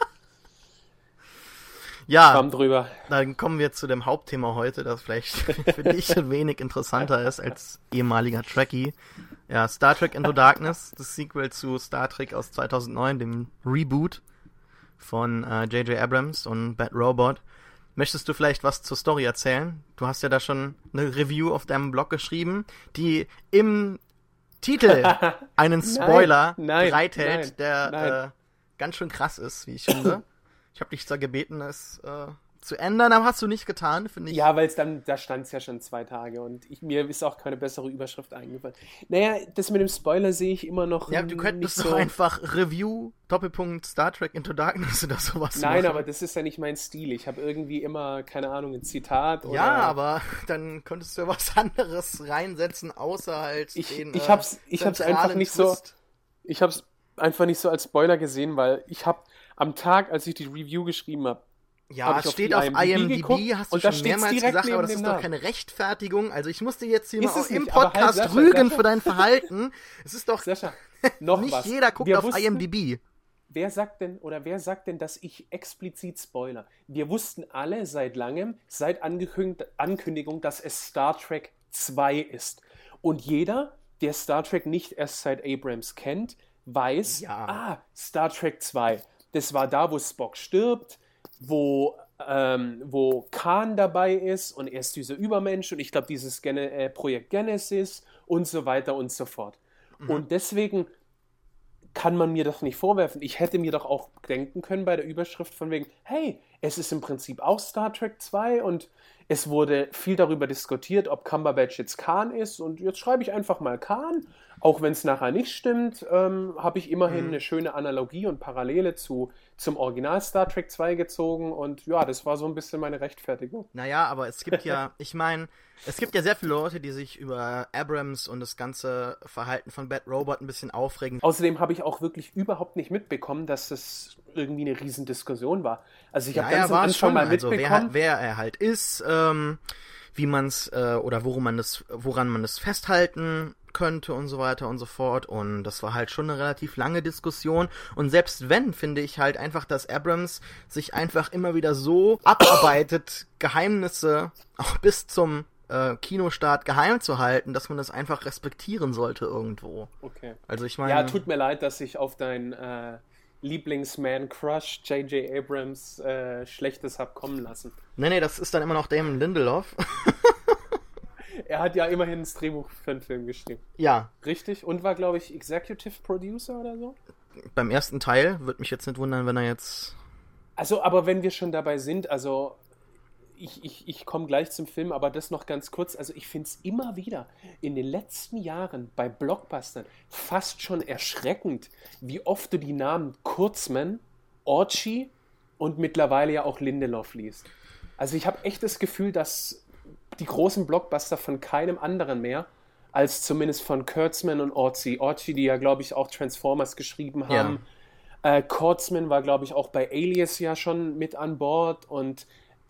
Ja, drüber. dann kommen wir zu dem Hauptthema heute, das vielleicht für dich ein wenig interessanter ist als ehemaliger Trekkie. Ja, Star Trek Into Darkness, das Sequel zu Star Trek aus 2009, dem Reboot von J.J. Äh, Abrams und Bad Robot. Möchtest du vielleicht was zur Story erzählen? Du hast ja da schon eine Review auf deinem Blog geschrieben, die im Titel einen Spoiler nein, nein, bereithält, nein, der Äh, ganz schön krass ist, wie ich finde. Ich habe dich zwar gebeten, es äh, zu ändern, aber hast du nicht getan, finde ich. Ja, weil es dann, da stand es ja schon zwei Tage und ich, mir ist auch keine bessere Überschrift eingefallen. Naja, das mit dem Spoiler sehe ich immer noch. Ja, du könntest doch so einfach Review, Doppelpunkt Star Trek Into Darkness oder sowas Nein, machen. aber das ist ja nicht mein Stil. Ich habe irgendwie immer, keine Ahnung, ein Zitat oder. Ja, aber dann könntest du was anderes reinsetzen, außer halt ich, den. Ich hab's, ich hab's einfach nicht Twist. so. Ich hab's einfach nicht so als Spoiler gesehen, weil ich habe am Tag, als ich die Review geschrieben habe, ja, es steht auf IMDb, IMDb geguckt, hast du schon mehrmals gesagt, aber das ist doch keine Rechtfertigung. Also ich musste jetzt hier ist mal im Podcast halt, rügen für dein Verhalten. es ist doch Sascha, noch nicht was. jeder guckt Wir auf wussten, IMDb. Wer sagt denn oder wer sagt denn, dass ich explizit spoiler? Wir wussten alle seit langem, seit Ankündigung, dass es Star Trek 2 ist. Und jeder, der Star Trek nicht erst seit Abrams kennt, weiß, ja. ah, Star Trek 2 das war da, wo Spock stirbt, wo, ähm, wo Khan dabei ist und er ist dieser Übermensch und ich glaube, dieses Gen äh, Projekt Genesis und so weiter und so fort. Mhm. Und deswegen kann man mir das nicht vorwerfen. Ich hätte mir doch auch denken können bei der Überschrift von wegen, hey, es ist im Prinzip auch Star Trek 2 und es wurde viel darüber diskutiert, ob Cumberbatch jetzt Khan ist und jetzt schreibe ich einfach mal Khan auch wenn es nachher nicht stimmt, ähm, habe ich immerhin mhm. eine schöne Analogie und Parallele zu, zum Original Star Trek 2 gezogen und ja, das war so ein bisschen meine Rechtfertigung. Naja, aber es gibt ja, ich meine, es gibt ja sehr viele Leute, die sich über Abrams und das ganze Verhalten von Bad Robot ein bisschen aufregen. Außerdem habe ich auch wirklich überhaupt nicht mitbekommen, dass das irgendwie eine Riesendiskussion war. Also ich habe ja, ganz am Anfang schon. mal mitbekommen. Also wer, wer er halt ist, ähm, wie man es äh, oder worum man das, woran man es festhalten könnte und so weiter und so fort. Und das war halt schon eine relativ lange Diskussion. Und selbst wenn, finde ich halt einfach, dass Abrams sich einfach immer wieder so abarbeitet, Geheimnisse auch bis zum äh, Kinostart geheim zu halten, dass man das einfach respektieren sollte irgendwo. Okay. Also ich meine. Ja, tut mir leid, dass ich auf dein äh, Lieblingsman-Crush J.J. Abrams äh, Schlechtes hab kommen lassen. Nee, nee, das ist dann immer noch Damon Lindelof. er hat ja immerhin das Drehbuch für einen Film geschrieben. Ja. Richtig? Und war, glaube ich, Executive Producer oder so? Beim ersten Teil würde mich jetzt nicht wundern, wenn er jetzt. Also, aber wenn wir schon dabei sind, also ich, ich, ich komme gleich zum Film, aber das noch ganz kurz. Also ich finde es immer wieder in den letzten Jahren bei Blockbustern fast schon erschreckend, wie oft du die Namen Kurzman, Orchi und mittlerweile ja auch Lindelof liest. Also ich habe echt das Gefühl, dass die großen Blockbuster von keinem anderen mehr als zumindest von Kurtzman und Orzi. Orzi, die ja, glaube ich, auch Transformers geschrieben haben. Ja. Äh, Kurtzman war, glaube ich, auch bei Alias ja schon mit an Bord und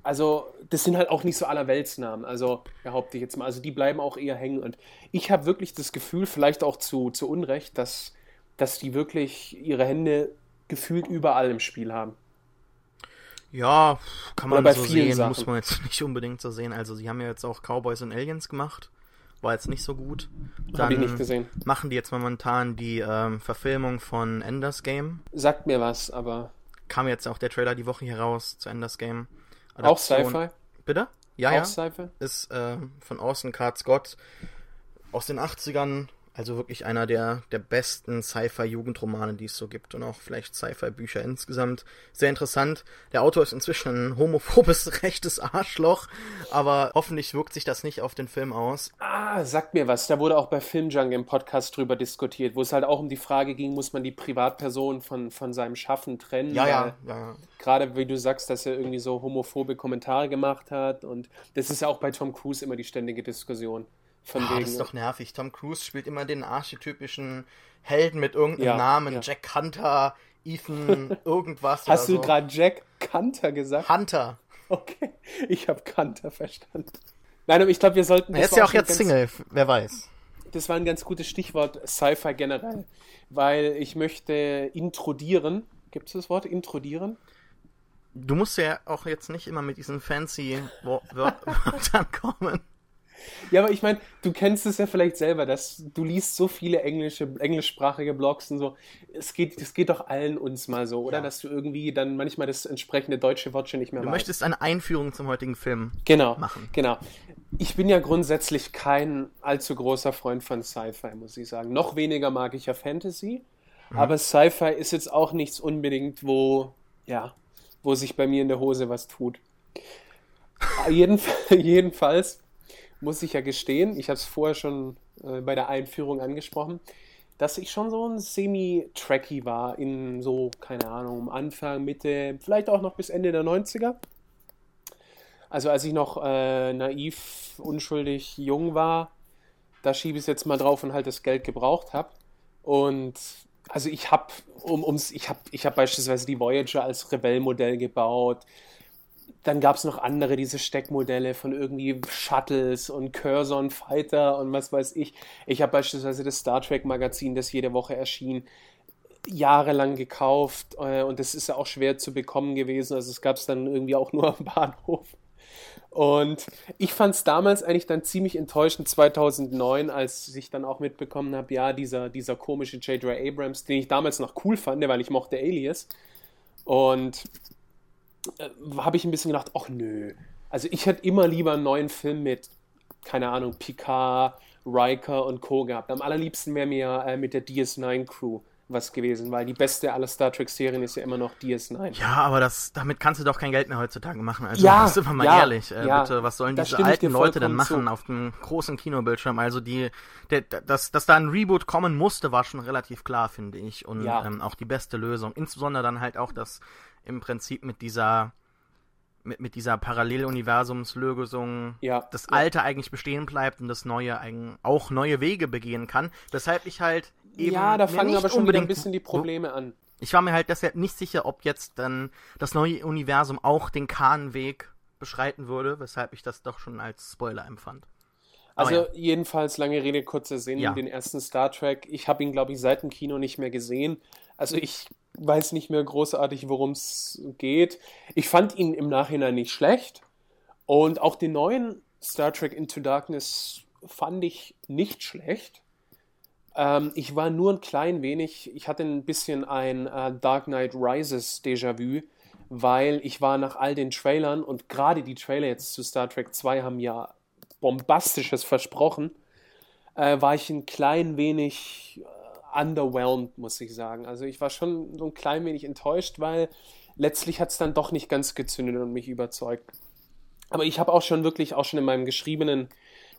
also das sind halt auch nicht so allerweltsnamen, also behaupte ich jetzt mal. Also die bleiben auch eher hängen und ich habe wirklich das Gefühl, vielleicht auch zu, zu Unrecht, dass, dass die wirklich ihre Hände gefühlt überall im Spiel haben. Ja, kann man so sehen, Sachen. muss man jetzt nicht unbedingt so sehen. Also sie haben ja jetzt auch Cowboys und Aliens gemacht war jetzt nicht so gut. Dann Hab ich nicht gesehen. machen die jetzt momentan die ähm, Verfilmung von Enders Game. Sagt mir was, aber. Kam jetzt auch der Trailer die Woche hier raus zu Enders Game. Auch Sci-Fi? Bitte? Ja, auch ja. Sci-Fi? Ist äh, von Orson Card Scott aus den 80ern also wirklich einer der, der besten Sci-Fi-Jugendromane, die es so gibt und auch vielleicht Sci-Fi-Bücher insgesamt. Sehr interessant. Der Autor ist inzwischen ein homophobes, rechtes Arschloch, aber hoffentlich wirkt sich das nicht auf den Film aus. Ah, sagt mir was. Da wurde auch bei Filmjunk im Podcast drüber diskutiert, wo es halt auch um die Frage ging, muss man die Privatperson von, von seinem Schaffen trennen? Ja, ja, ja. Gerade wie du sagst, dass er irgendwie so homophobe Kommentare gemacht hat und das ist ja auch bei Tom Cruise immer die ständige Diskussion. Von oh, wegen, das ist doch nervig. Tom Cruise spielt immer den archetypischen Helden mit irgendeinem ja, Namen. Ja. Jack Hunter, Ethan, irgendwas. Hast du so. gerade Jack Hunter gesagt? Hunter. Okay, ich habe Hunter verstanden. Nein, aber ich glaube, wir sollten. Er ist ja auch jetzt Single, wer weiß. Das war ein ganz gutes Stichwort, Sci-Fi generell. Weil ich möchte introdieren. Gibt es das Wort? Introdieren? Du musst ja auch jetzt nicht immer mit diesen fancy Wörtern kommen. Ja, aber ich meine, du kennst es ja vielleicht selber, dass du liest so viele englische, englischsprachige Blogs und so. Es geht, es geht doch allen uns mal so, oder? Ja. Dass du irgendwie dann manchmal das entsprechende deutsche Wort schon nicht mehr Du weißt. möchtest eine Einführung zum heutigen Film genau, machen. Genau. Ich bin ja grundsätzlich kein allzu großer Freund von Sci-Fi, muss ich sagen. Noch weniger mag ich ja Fantasy. Mhm. Aber Sci-Fi ist jetzt auch nichts unbedingt, wo, ja, wo sich bei mir in der Hose was tut. jedenfalls muss ich ja gestehen, ich habe es vorher schon äh, bei der Einführung angesprochen, dass ich schon so ein semi-tracky war in so, keine Ahnung, Anfang, Mitte, vielleicht auch noch bis Ende der 90er. Also als ich noch äh, naiv, unschuldig, jung war, da schiebe ich es jetzt mal drauf und halt das Geld gebraucht habe. Und also ich habe um, ich habe ich hab beispielsweise die Voyager als Rebell-Modell gebaut dann gab es noch andere, diese Steckmodelle von irgendwie Shuttles und Curzon Fighter und was weiß ich. Ich habe beispielsweise das Star Trek Magazin, das jede Woche erschien, jahrelang gekauft äh, und das ist ja auch schwer zu bekommen gewesen. Also es gab es dann irgendwie auch nur am Bahnhof. Und ich fand es damals eigentlich dann ziemlich enttäuschend 2009, als ich dann auch mitbekommen habe, ja, dieser, dieser komische J.J. Abrams, den ich damals noch cool fand, weil ich mochte Alias. Und äh, habe ich ein bisschen gedacht, ach nö. Also ich hätte immer lieber einen neuen Film mit, keine Ahnung, Picard, Riker und Co. gehabt. Am allerliebsten wäre mir äh, mit der DS9 Crew was gewesen, weil die beste aller Star Trek-Serien ist ja immer noch DS9. Ja, aber das, damit kannst du doch kein Geld mehr heutzutage machen. Also, ja, sind wir mal ja, ehrlich, äh, ja, bitte, was sollen diese alten Leute denn machen zu. auf dem großen Kinobildschirm? Also, die, der, dass, dass da ein Reboot kommen musste, war schon relativ klar, finde ich. Und ja. ähm, auch die beste Lösung. Insbesondere dann halt auch das im Prinzip mit dieser mit, mit dieser Paralleluniversumslösung ja, das Alte eigentlich bestehen bleibt und das Neue auch neue Wege begehen kann. Weshalb ich halt eben. Ja, da fangen aber schon wieder ein bisschen die Probleme an. Ich war mir halt deshalb nicht sicher, ob jetzt dann das neue Universum auch den Kahnweg beschreiten würde, weshalb ich das doch schon als Spoiler empfand. Also ja. jedenfalls lange Rede, kurzer Sinn, ja. den ersten Star Trek. Ich habe ihn, glaube ich, seit dem Kino nicht mehr gesehen. Also ich weiß nicht mehr großartig, worum es geht. Ich fand ihn im Nachhinein nicht schlecht. Und auch den neuen Star Trek Into Darkness fand ich nicht schlecht. Ähm, ich war nur ein klein wenig, ich hatte ein bisschen ein äh, Dark Knight Rises Déjà-vu, weil ich war nach all den Trailern und gerade die Trailer jetzt zu Star Trek 2 haben ja bombastisches versprochen, äh, war ich ein klein wenig underwhelmed, muss ich sagen. Also ich war schon so ein klein wenig enttäuscht, weil letztlich hat es dann doch nicht ganz gezündet und mich überzeugt. Aber ich habe auch schon wirklich, auch schon in meinem geschriebenen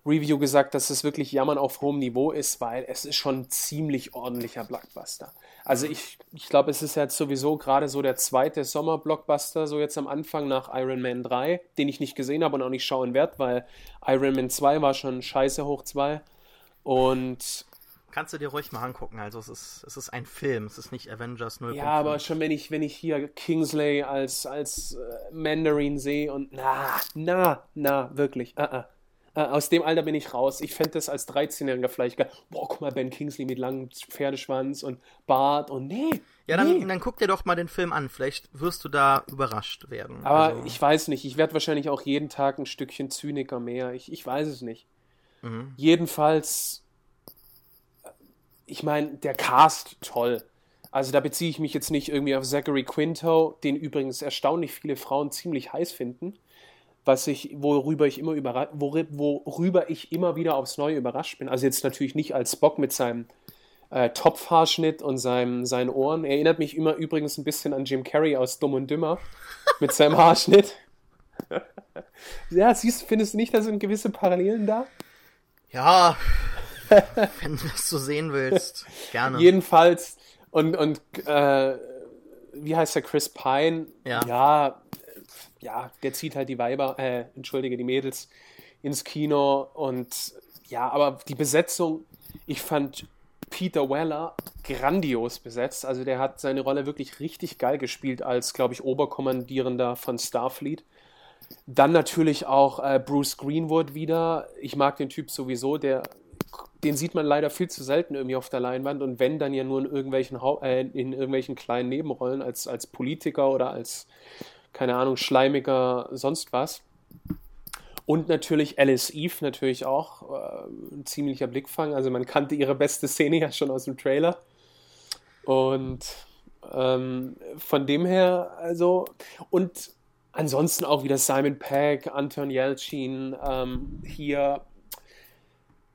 Review gesagt, dass es wirklich Jammern auf hohem Niveau ist, weil es ist schon ein ziemlich ordentlicher Blockbuster. Also ich, ich glaube, es ist jetzt sowieso gerade so der zweite Sommer-Blockbuster, so jetzt am Anfang nach Iron Man 3, den ich nicht gesehen habe und auch nicht schauen werde, weil Iron Man 2 war schon scheiße hoch 2. Und Kannst du dir ruhig mal angucken. Also es ist, es ist ein Film, es ist nicht Avengers 0. Ja, aber schon wenn ich, wenn ich hier Kingsley als, als äh, Mandarin sehe und na, na, na, wirklich, uh -uh. Uh, aus dem Alter bin ich raus. Ich fände das als 13-Jähriger vielleicht geil. Boah, guck mal, Ben Kingsley mit langem Pferdeschwanz und Bart und nee. Ja, dann, nee. dann guck dir doch mal den Film an. Vielleicht wirst du da überrascht werden. Aber also, ich weiß nicht. Ich werde wahrscheinlich auch jeden Tag ein Stückchen Zyniker mehr. Ich, ich weiß es nicht. Mhm. Jedenfalls ich meine, der Cast toll. Also da beziehe ich mich jetzt nicht irgendwie auf Zachary Quinto, den übrigens erstaunlich viele Frauen ziemlich heiß finden, was ich, worüber ich immer überra worüber ich immer wieder aufs Neue überrascht bin. Also jetzt natürlich nicht als Spock mit seinem äh, Topfhaarschnitt und seinem, seinen Ohren. Erinnert mich immer übrigens ein bisschen an Jim Carrey aus Dumm und Dümmer mit seinem Haarschnitt. ja, siehst, findest du nicht, da sind gewisse Parallelen da? Ja, wenn du das so sehen willst, gerne. Jedenfalls, und, und äh, wie heißt der Chris Pine? Ja. ja. ja, der zieht halt die Weiber, äh, entschuldige, die Mädels ins Kino und ja, aber die Besetzung, ich fand Peter Weller grandios besetzt. Also der hat seine Rolle wirklich richtig geil gespielt als, glaube ich, Oberkommandierender von Starfleet. Dann natürlich auch äh, Bruce Greenwood wieder. Ich mag den Typ sowieso, der den sieht man leider viel zu selten irgendwie auf der Leinwand und wenn dann ja nur in irgendwelchen, äh, in irgendwelchen kleinen Nebenrollen als, als Politiker oder als, keine Ahnung, schleimiger sonst was. Und natürlich Alice Eve natürlich auch äh, ein ziemlicher Blickfang. Also man kannte ihre beste Szene ja schon aus dem Trailer. Und ähm, von dem her, also, und ansonsten auch wieder Simon Pegg, Anton Yelchin, ähm, hier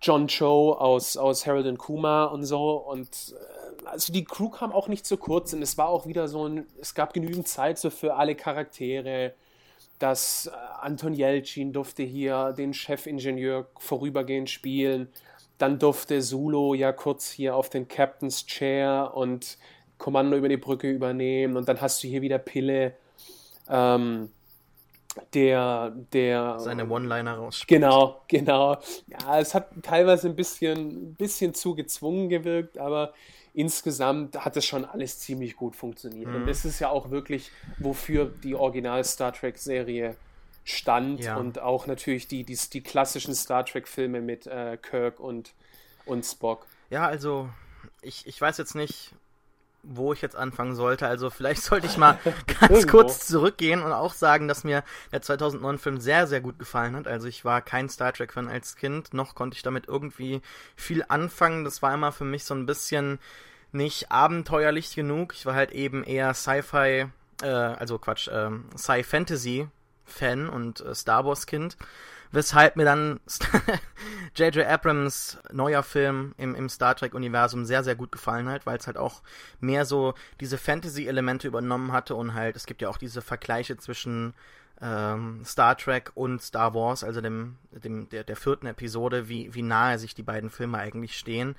John Cho aus, aus Harold and Kuma und so. Und äh, also die Crew kam auch nicht zu kurz und es war auch wieder so ein, es gab genügend Zeit so für alle Charaktere. dass äh, Anton Yelchin durfte hier den Chefingenieur vorübergehend spielen. Dann durfte Zulu ja kurz hier auf den Captain's Chair und Kommando über die Brücke übernehmen. Und dann hast du hier wieder Pille. Ähm, der, der. Seine One-Liner raus. Genau, genau. Ja, es hat teilweise ein bisschen, ein bisschen zu gezwungen gewirkt, aber insgesamt hat es schon alles ziemlich gut funktioniert. Mhm. Und das ist ja auch wirklich, wofür die Original Star Trek-Serie stand Ja. und auch natürlich die, die, die klassischen Star Trek-Filme mit äh, Kirk und, und Spock. Ja, also ich, ich weiß jetzt nicht, wo ich jetzt anfangen sollte. Also vielleicht sollte ich mal ganz kurz zurückgehen und auch sagen, dass mir der 2009-Film sehr, sehr gut gefallen hat. Also ich war kein Star Trek-Fan als Kind, noch konnte ich damit irgendwie viel anfangen. Das war immer für mich so ein bisschen nicht abenteuerlich genug. Ich war halt eben eher Sci-Fi, äh, also Quatsch, ähm, Sci-Fantasy-Fan und äh, Star Wars-Kind. Weshalb mir dann J.J. Abrams neuer Film im, im Star Trek-Universum sehr, sehr gut gefallen hat, weil es halt auch mehr so diese Fantasy-Elemente übernommen hatte und halt, es gibt ja auch diese Vergleiche zwischen ähm, Star Trek und Star Wars, also dem, dem der, der vierten Episode, wie, wie nahe sich die beiden Filme eigentlich stehen.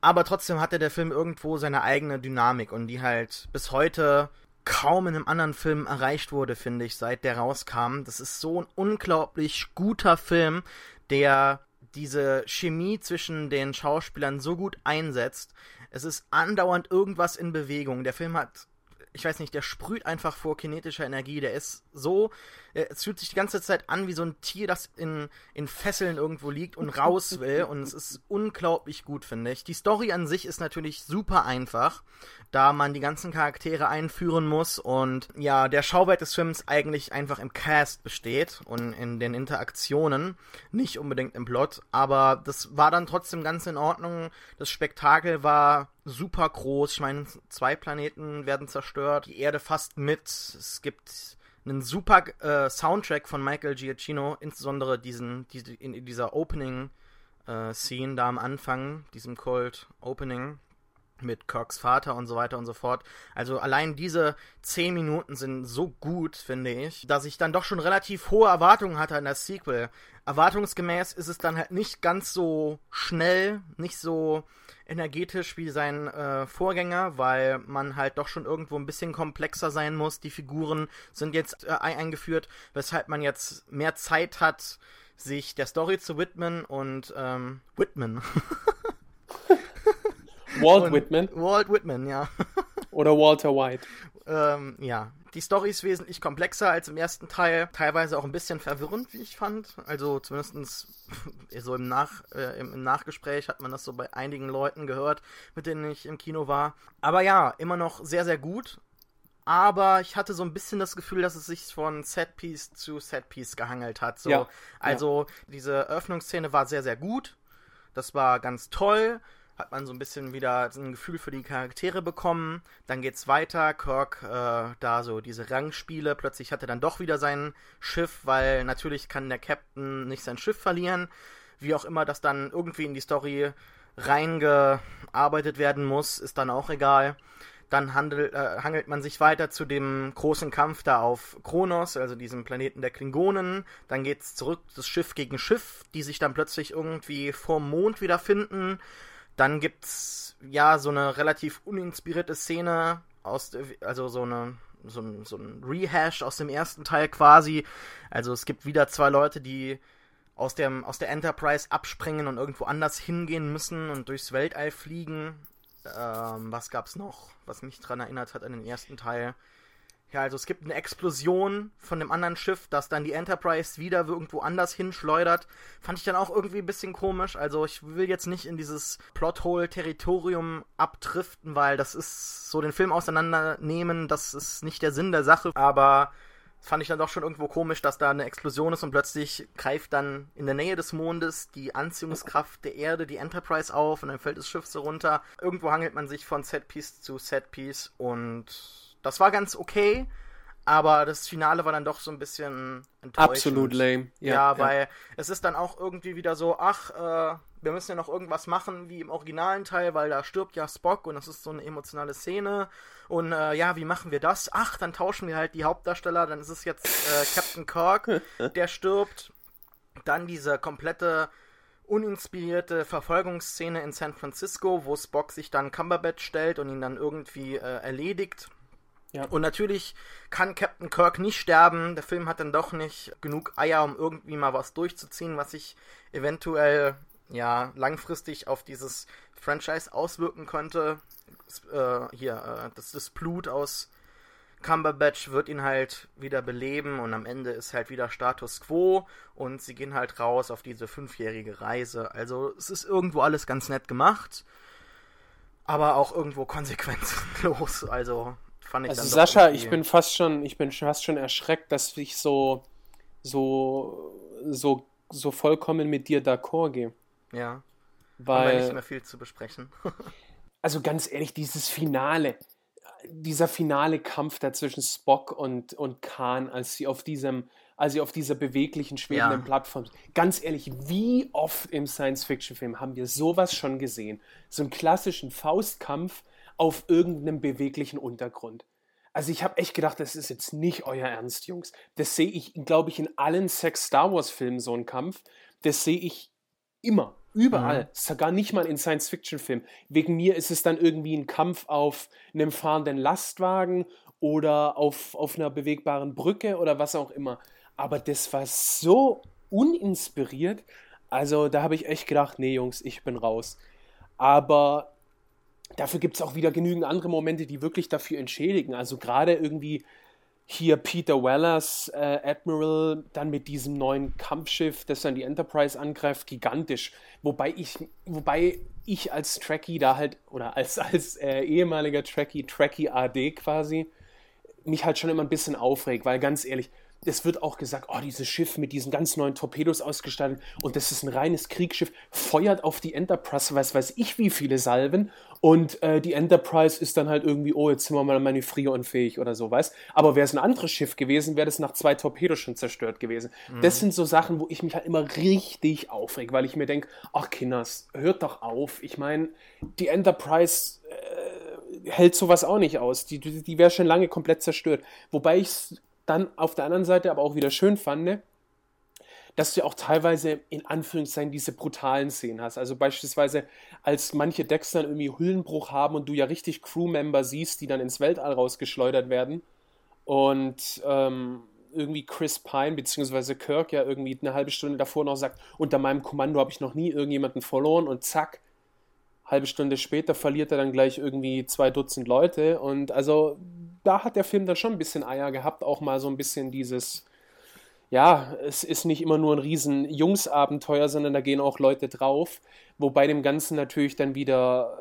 Aber trotzdem hatte der Film irgendwo seine eigene Dynamik und die halt bis heute kaum in einem anderen Film erreicht wurde, finde ich, seit der rauskam. Das ist so ein unglaublich guter Film, der diese Chemie zwischen den Schauspielern so gut einsetzt. Es ist andauernd irgendwas in Bewegung. Der Film hat, ich weiß nicht, der sprüht einfach vor kinetischer Energie. Der ist so, es fühlt sich die ganze Zeit an wie so ein Tier, das in, in Fesseln irgendwo liegt und raus will. Und es ist unglaublich gut, finde ich. Die Story an sich ist natürlich super einfach, da man die ganzen Charaktere einführen muss. Und ja, der Schauwert des Films eigentlich einfach im Cast besteht und in den Interaktionen, nicht unbedingt im Plot. Aber das war dann trotzdem ganz in Ordnung. Das Spektakel war super groß. Ich meine, zwei Planeten werden zerstört, die Erde fast mit. Es gibt einen super äh, Soundtrack von Michael Giacchino, insbesondere diesen, diese, in, dieser Opening äh, da am Anfang, diesem Cold Opening. mit Kirks Vater und so weiter und so fort. Also allein diese zehn Minuten sind so gut, finde ich, dass ich dann doch schon relativ hohe Erwartungen hatte an das Sequel. Erwartungsgemäß ist es dann halt nicht ganz so schnell, nicht so energetisch wie sein äh, Vorgänger, weil man halt doch schon irgendwo ein bisschen komplexer sein muss. Die Figuren sind jetzt äh, eingeführt, weshalb man jetzt mehr Zeit hat, sich der Story zu widmen und ähm, Whitman. Walt und Whitman. Walt Whitman, ja. Oder Walter White. Ähm, ja, die Story ist wesentlich komplexer als im ersten Teil, teilweise auch ein bisschen verwirrend, wie ich fand. Also zumindest so im, Nach, äh, im, im, Nachgespräch hat man das so bei einigen Leuten gehört, mit denen ich im Kino war. Aber ja, immer noch sehr, sehr gut. Aber ich hatte so ein bisschen das Gefühl, dass es sich von Setpiece zu Setpiece gehangelt hat. So, ja. Also ja. diese Öffnungsszene war sehr, sehr gut. Das war ganz toll hat man so ein bisschen wieder ein Gefühl für die Charaktere bekommen. Dann geht's weiter. Kirk, äh, da so diese Rangspiele. Plötzlich hat er dann doch wieder sein Schiff, weil natürlich kann der Captain nicht sein Schiff verlieren. Wie auch immer das dann irgendwie in die Story reingearbeitet werden muss, ist dann auch egal. Dann handel, äh, hangelt man sich weiter zu dem großen Kampf da auf Kronos, also diesem Planeten der Klingonen. Dann geht's zurück, das Schiff gegen Schiff, die sich dann plötzlich irgendwie vorm Mond wiederfinden. Dann gibt's ja so eine relativ uninspirierte Szene aus, also so eine so ein, so ein Rehash aus dem ersten Teil quasi. Also es gibt wieder zwei Leute, die aus, dem, aus der Enterprise abspringen und irgendwo anders hingehen müssen und durchs Weltall fliegen. Ähm, was gab's noch, was mich dran erinnert hat an den ersten Teil? Ja, also es gibt eine Explosion von dem anderen Schiff, das dann die Enterprise wieder irgendwo anders hinschleudert. Fand ich dann auch irgendwie ein bisschen komisch. Also ich will jetzt nicht in dieses Plothole-Territorium abdriften, weil das ist so den Film auseinandernehmen, das ist nicht der Sinn der Sache. Aber fand ich dann doch schon irgendwo komisch, dass da eine Explosion ist und plötzlich greift dann in der Nähe des Mondes die Anziehungskraft der Erde die Enterprise auf und dann fällt das Schiff so runter. Irgendwo hangelt man sich von Setpiece zu Setpiece und das war ganz okay, aber das Finale war dann doch so ein bisschen enttäuschend. Absolut lame. Ja, ja weil ja. es ist dann auch irgendwie wieder so, ach, äh, wir müssen ja noch irgendwas machen wie im originalen Teil, weil da stirbt ja Spock und das ist so eine emotionale Szene. Und äh, ja, wie machen wir das? Ach, dann tauschen wir halt die Hauptdarsteller, dann ist es jetzt äh, Captain Kirk, der stirbt. Dann diese komplette uninspirierte Verfolgungsszene in San Francisco, wo Spock sich dann Cumberbatch stellt und ihn dann irgendwie äh, erledigt. Ja. Und natürlich kann Captain Kirk nicht sterben. Der Film hat dann doch nicht genug Eier, um irgendwie mal was durchzuziehen, was sich eventuell ja langfristig auf dieses Franchise auswirken könnte. Äh, hier, äh, das, das Blut aus Cumberbatch wird ihn halt wieder beleben und am Ende ist halt wieder Status quo und sie gehen halt raus auf diese fünfjährige Reise. Also es ist irgendwo alles ganz nett gemacht, aber auch irgendwo konsequenzlos. Also fand ich also Sascha, ich bin fast schon, ich bin fast schon erschreckt, dass ich so, so, so, so vollkommen mit dir d'accord gehe. Ja. Weil Haben wir nicht mehr viel zu besprechen. also ganz ehrlich, dieses Finale, dieser finale Kampf da zwischen Spock und, und Khan, als sie auf diesem, als sie auf dieser beweglichen, schwebenden ja. Plattform. Ganz ehrlich, wie oft im Science-Fiction-Film haben wir sowas schon gesehen? So einen klassischen Faustkampf auf irgendeinem beweglichen Untergrund. Also ich habe echt gedacht, das ist jetzt nicht euer Ernst, Jungs. Das sehe ich, glaube ich, in allen Sex Star Wars Filmen so einen Kampf. Das sehe ich immer, überall, mhm. sogar nicht mal in Science Fiction Filmen. Wegen mir ist es dann irgendwie ein Kampf auf einem fahrenden Lastwagen oder auf, auf einer bewegbaren Brücke oder was auch immer. Aber das war so uninspiriert. Also da habe ich echt gedacht, nee Jungs, ich bin raus. Aber dafür gibt es auch wieder genügend andere Momente, die wirklich dafür entschädigen. Also gerade irgendwie hier Peter Wellers äh, Admiral dann mit diesem neuen Kampfschiff, das dann die Enterprise angreift, gigantisch. Wobei ich, wobei ich als Trekkie da halt, oder als, als äh, ehemaliger Trekkie, Trekkie AD quasi, mich halt schon immer ein bisschen aufregt, weil ganz ehrlich, es wird auch gesagt, oh, dieses Schiff mit diesen ganz neuen Torpedos ausgestattet und das ist ein reines Kriegsschiff, feuert auf die Enterprise, weiß weiß ich wie viele Salven und äh, die Enterprise ist dann halt irgendwie, oh, jetzt sind wir mal manövrierunfähig oder so, weißt Aber wäre es ein anderes Schiff gewesen, wäre das nach zwei Torpedos schon zerstört gewesen. Mhm. Das sind so Sachen, wo ich mich halt immer richtig aufreg, weil ich mir denke, ach Kinders, hört doch auf. Ich meine, die Enterprise hält sowas auch nicht aus. Die, die wäre schon lange komplett zerstört. Wobei ich es dann auf der anderen Seite aber auch wieder schön fand, ne, dass du auch teilweise in Anführungszeichen diese brutalen Szenen hast. Also beispielsweise, als manche Decks dann irgendwie Hüllenbruch haben und du ja richtig Crewmember siehst, die dann ins Weltall rausgeschleudert werden und ähm, irgendwie Chris Pine bzw. Kirk ja irgendwie eine halbe Stunde davor noch sagt, unter meinem Kommando habe ich noch nie irgendjemanden verloren und zack, halbe Stunde später verliert er dann gleich irgendwie zwei Dutzend Leute und also da hat der Film dann schon ein bisschen Eier gehabt, auch mal so ein bisschen dieses ja, es ist nicht immer nur ein riesen Jungsabenteuer, sondern da gehen auch Leute drauf, wobei dem Ganzen natürlich dann wieder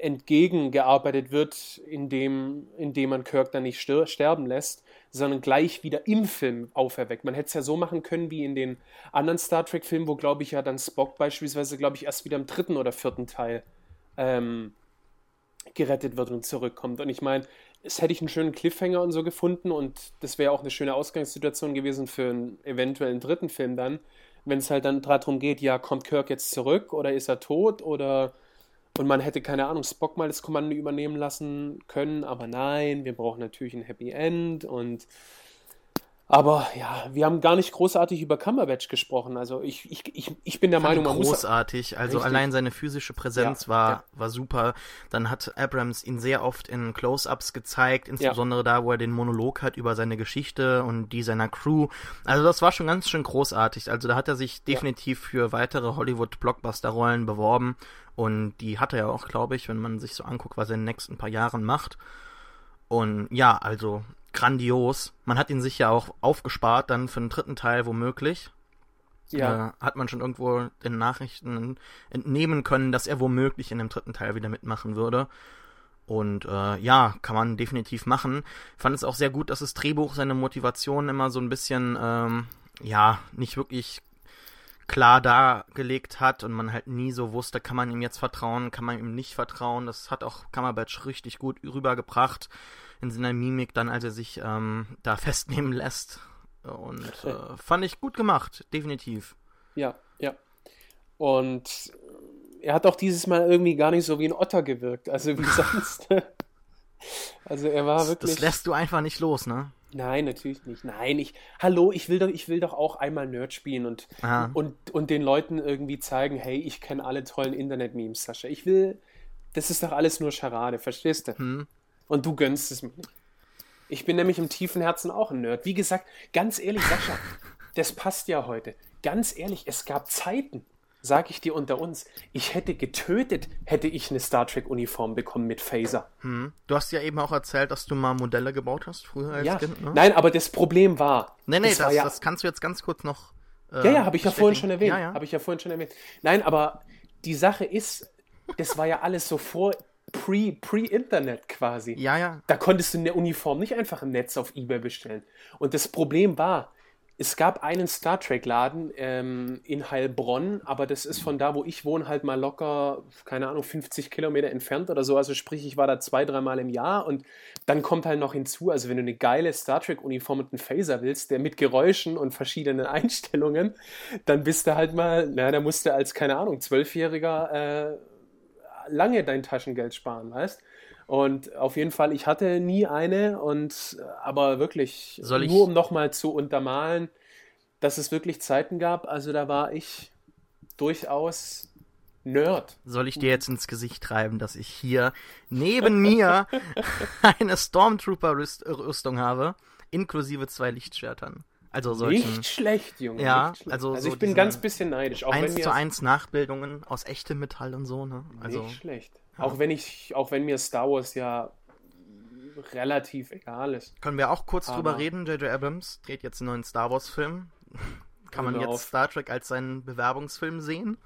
entgegengearbeitet wird, indem, indem man Kirk dann nicht sterben lässt, sondern gleich wieder im Film auferweckt. Man hätte es ja so machen können wie in den anderen Star Trek-Filmen, wo, glaube ich, ja dann Spock beispielsweise, glaube ich, erst wieder im dritten oder vierten Teil ähm, gerettet wird und zurückkommt. Und ich meine, es hätte ich einen schönen Cliffhanger und so gefunden und das wäre auch eine schöne Ausgangssituation gewesen für einen eventuellen dritten Film dann, wenn es halt dann darum geht, ja, kommt Kirk jetzt zurück oder ist er tot oder und man hätte, keine Ahnung, Spock mal das Kommando übernehmen lassen können, aber nein, wir brauchen natürlich ein Happy End und aber ja, wir haben gar nicht großartig über Cumberbatch gesprochen. Also ich, ich, ich, ich bin der Meinung, man großartig. also richtig. allein seine physische Präsenz ja, war, ja. war super. Dann hat Abrams ihn sehr oft in Close-ups gezeigt, insbesondere ja. da, wo er den Monolog hat über seine Geschichte und die seiner Crew. Also das war schon ganz schön großartig. Also da hat er sich definitiv für weitere Hollywood-Blockbuster-Rollen beworben und die hat er ja auch, glaube ich, wenn man sich so anguckt, was er in den nächsten paar Jahren macht. Und ja, also grandios. Man hat ihn sich ja auch aufgespart, dann für den dritten Teil womöglich. Ja. Äh, hat man schon irgendwo den Nachrichten entnehmen können, dass er womöglich in dem dritten Teil wieder mitmachen würde. Und äh, ja, kann man definitiv machen. Fand es auch sehr gut, dass das Drehbuch seine Motivation immer so ein bisschen, ähm, ja, nicht wirklich klar dargelegt hat und man halt nie so wusste, kann man ihm jetzt vertrauen, kann man ihm nicht vertrauen. Das hat auch Kammerbatch richtig gut rübergebracht in seiner Mimik dann, als er sich ähm, da festnehmen lässt. Und äh, fand ich gut gemacht, definitiv. Ja, ja. Und er hat auch dieses Mal irgendwie gar nicht so wie ein Otter gewirkt, also wie sonst. also er war wirklich. Das lässt du einfach nicht los, ne? Nein, natürlich nicht. Nein, ich, hallo, ich will doch, ich will doch auch einmal Nerd spielen und, und, und den Leuten irgendwie zeigen, hey, ich kenne alle tollen Internet-Memes, Sascha. Ich will, das ist doch alles nur Scharade, verstehst du? Hm. Und du gönnst es mir. Ich bin nämlich im tiefen Herzen auch ein Nerd. Wie gesagt, ganz ehrlich, Sascha, das passt ja heute. Ganz ehrlich, es gab Zeiten, sag ich dir unter uns, ich hätte getötet, hätte ich eine Star Trek-Uniform bekommen mit Phaser. Hm. Du hast ja eben auch erzählt, dass du mal Modelle gebaut hast früher als ja. Kind, ne? Nein, aber das Problem war. Nee, nee, das, das, ja, das kannst du jetzt ganz kurz noch. Äh, ja, ja, habe ich ja vorhin schon erwähnt. Ja, ja. Habe ich ja vorhin schon erwähnt. Nein, aber die Sache ist, das war ja alles so vor pre, pre-Internet quasi. Ja, ja. Da konntest du eine Uniform nicht einfach im Netz auf Ebay bestellen. Und das Problem war, es gab einen Star Trek-Laden ähm, in Heilbronn, aber das ist von da, wo ich wohne, halt mal locker, keine Ahnung, 50 Kilometer entfernt oder so. Also sprich, ich war da zwei, dreimal im Jahr und dann kommt halt noch hinzu, also wenn du eine geile Star Trek-Uniform mit einem Phaser willst, der mit Geräuschen und verschiedenen Einstellungen, dann bist du halt mal, na, da musst du als, keine Ahnung, Zwölfjähriger äh, lange dein Taschengeld sparen, weißt? Und auf jeden Fall, ich hatte nie eine und aber wirklich Soll nur um nochmal zu untermalen, dass es wirklich Zeiten gab, also da war ich durchaus Nerd. Soll ich dir jetzt ins Gesicht treiben, dass ich hier neben mir eine Stormtrooper-Rüstung habe, inklusive zwei Lichtschwertern? Also solchen, nicht schlecht, Junge. Ja, schlecht. also, also so ich bin ganz bisschen neidisch. Auch 1 zu 1 Nachbildungen aus echtem Metall und so, ne? Also, nicht schlecht. Ja. Auch wenn ich, auch wenn mir Star Wars ja relativ egal ist. Können wir auch kurz Aber drüber reden? J.J. Abrams dreht jetzt einen neuen Star Wars-Film. Kann man jetzt auf. Star Trek als seinen Bewerbungsfilm sehen?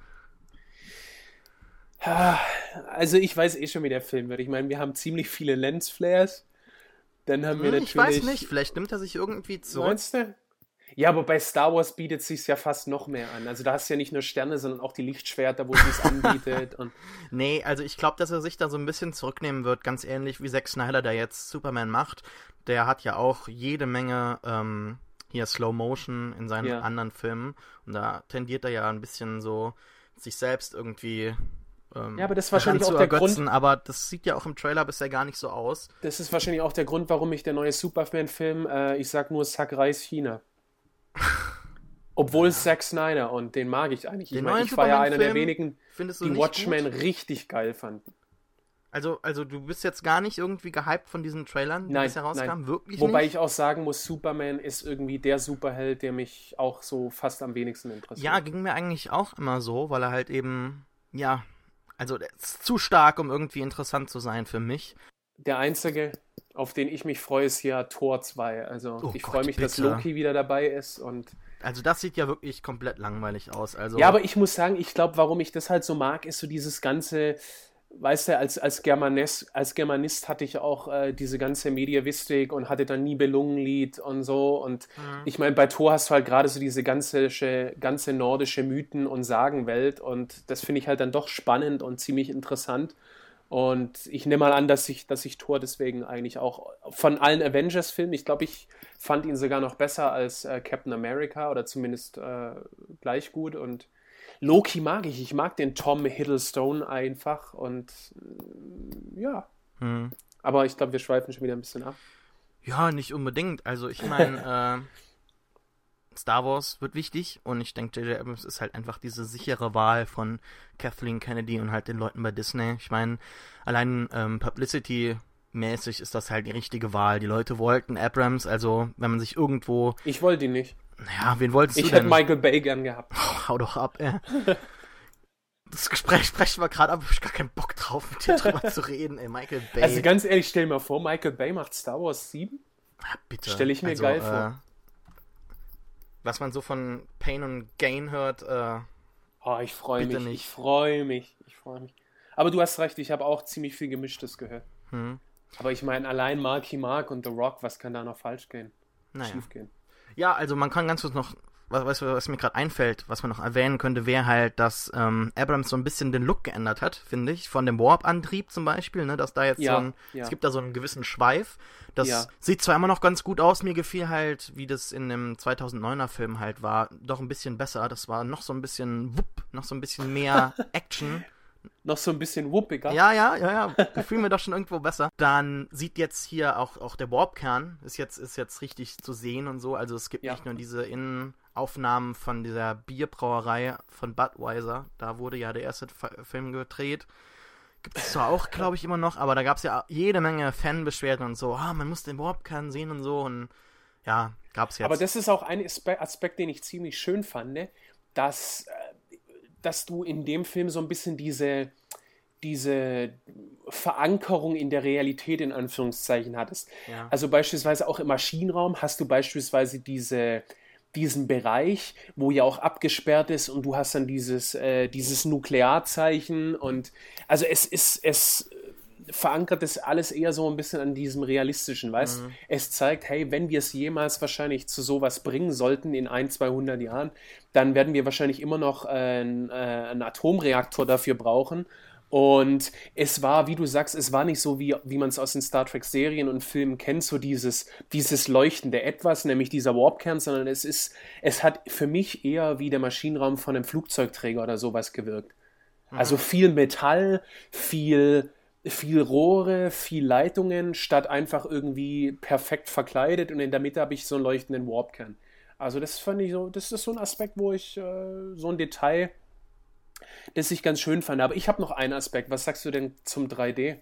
Also ich weiß eh schon, wie der Film wird. Ich meine, wir haben ziemlich viele Lensflares. Dann haben hm, wir natürlich. Ich weiß nicht, vielleicht nimmt er sich irgendwie zurück. Meinst du? Ja, aber bei Star Wars bietet es sich ja fast noch mehr an. Also da hast du ja nicht nur Sterne, sondern auch die Lichtschwerter, wo sie es anbietet. Und nee, also ich glaube, dass er sich da so ein bisschen zurücknehmen wird, ganz ähnlich wie Zack Snyder, der jetzt Superman macht. Der hat ja auch jede Menge ähm, hier Slow Motion in seinen ja. anderen Filmen. Und da tendiert er ja ein bisschen so sich selbst irgendwie ähm, Ja, aber das ist wahrscheinlich auch der ergötzen, aber das sieht ja auch im Trailer bisher gar nicht so aus. Das ist wahrscheinlich auch der Grund, warum mich der neue Superman-Film, äh, ich sag nur Sack Reis China. Obwohl Zack Snyder und den mag ich eigentlich. Ich, mein, ich war ja einer der wenigen, die Watchmen gut? richtig geil fanden. Also, also du bist jetzt gar nicht irgendwie gehypt von diesen Trailern, die Nein, bisher rauskamen? nein. Wirklich Wobei nicht? ich auch sagen muss, Superman ist irgendwie der Superheld, der mich auch so fast am wenigsten interessiert. Ja, ging mir eigentlich auch immer so, weil er halt eben, ja, also ist zu stark, um irgendwie interessant zu sein für mich. Der einzige, auf den ich mich freue, ist ja Tor 2. Also Oh ich Gott, freue mich, dass bitte. Loki wieder dabei ist und Also das sieht ja wirklich komplett langweilig aus. Also Ja, aber ich muss sagen, ich glaube, warum ich das halt so mag, ist so dieses ganze, weißt du, als, als, Germanes, als Germanist hatte ich auch äh, diese ganze Mediavistik und hatte dann Nibelungenlied und so. Und Mhm. ich meine, bei Thor hast du halt gerade so diese ganze, ganze nordische Mythen- und Sagenwelt und das finde ich halt dann doch spannend und ziemlich interessant. Und ich nehme mal an, dass ich, dass ich Thor deswegen eigentlich auch von allen Avengers-Filmen, ich glaube, ich fand ihn sogar noch besser als äh, Captain America oder zumindest äh, gleich gut. Und Loki mag ich. Ich mag den Tom Hiddlestone einfach. Und äh, ja. Hm. Aber ich glaube, wir schweifen schon wieder ein bisschen ab. Ja, nicht unbedingt. Also ich meine, äh, Star Wars wird wichtig und ich denke, J.J. Abrams ist halt einfach diese sichere Wahl von Kathleen Kennedy und halt den Leuten bei Disney. Ich meine, allein ähm, Publicity-mäßig ist das halt die richtige Wahl. Die Leute wollten Abrams, also wenn man sich irgendwo, Ich wollte ihn nicht. naja, wen wolltest Ich du hätte denn? Michael Bay gern gehabt. Hau doch ab, ey. Das Gespräch sprechen wir gerade ab, hab ich gar keinen Bock drauf, mit dir drüber zu reden, ey. Michael Bay. Also ganz ehrlich, stell dir mal vor, Michael Bay macht Star Wars 7. Ah, bitte. stell ich mir geil vor. Was man so von Pain und Gain hört, äh, Oh, ich freue mich. nicht. Ich freue mich. Ich freue mich. Aber du hast recht, ich habe auch ziemlich viel Gemischtes gehört. hm, Aber ich meine, allein Marky Mark und The Rock, was kann da noch falsch gehen? naja. Schief gehen? Ja, also man kann ganz kurz noch, was, was, was mir gerade einfällt, was man noch erwähnen könnte, wäre halt, dass ähm, Abrams so ein bisschen den Look geändert hat, finde ich. Von dem Warp-Antrieb zum Beispiel, ne, dass da jetzt Ja, so ein, ja. es gibt da so einen gewissen Schweif. Das Ja. sieht zwar immer noch ganz gut aus, mir gefiel halt, wie das in dem 2009er Film halt war, doch ein bisschen besser. Das war noch so ein bisschen wupp, noch so ein bisschen mehr Action. Noch so ein bisschen wuppiger. Ja, ja, ja, ja. Gefühl mir doch schon irgendwo besser. Dann sieht jetzt hier auch, auch der Warpkern ist jetzt, ist jetzt richtig zu sehen und so. Also es gibt Ja. nicht nur diese Innenaufnahmen von dieser Bierbrauerei von Budweiser. Da wurde ja der erste Film gedreht. Gibt es zwar auch, glaube ich, immer noch, aber da gab es ja jede Menge Fanbeschwerden und so. Ah, man muss den Warpkern sehen und so. Und ja, gab es jetzt. Aber das ist auch ein Aspe- Aspekt, den ich ziemlich schön fand, ne? dass, äh, dass du in dem Film so ein bisschen diese, diese Verankerung in der Realität in Anführungszeichen hattest. Ja. Also beispielsweise auch im Maschinenraum hast du beispielsweise diese, diesen Bereich, wo ja auch abgesperrt ist und du hast dann dieses, äh, dieses Nuklearzeichen und also es ist, es verankert das alles eher so ein bisschen an diesem realistischen, weißt Es zeigt, hey, wenn wir es jemals wahrscheinlich zu sowas bringen sollten in ein, 200 Jahren, dann werden wir wahrscheinlich immer noch äh, einen, äh, einen Atomreaktor dafür brauchen. Und es war, wie du sagst, es war nicht so, wie, wie man es aus den Star Trek-Serien und Filmen kennt, so dieses, dieses leuchtende Etwas, nämlich dieser Warpkern, sondern es ist, es hat für mich eher wie der Maschinenraum von einem Flugzeugträger oder sowas gewirkt. Also viel Metall, viel, viel Rohre, viel Leitungen, statt einfach irgendwie perfekt verkleidet und in der Mitte habe ich so einen leuchtenden Warpkern. Also das fand ich so, das ist so ein Aspekt, wo ich äh, so ein Detail, das ich ganz schön fand. Aber ich habe noch einen Aspekt. Was sagst du denn zum 3D?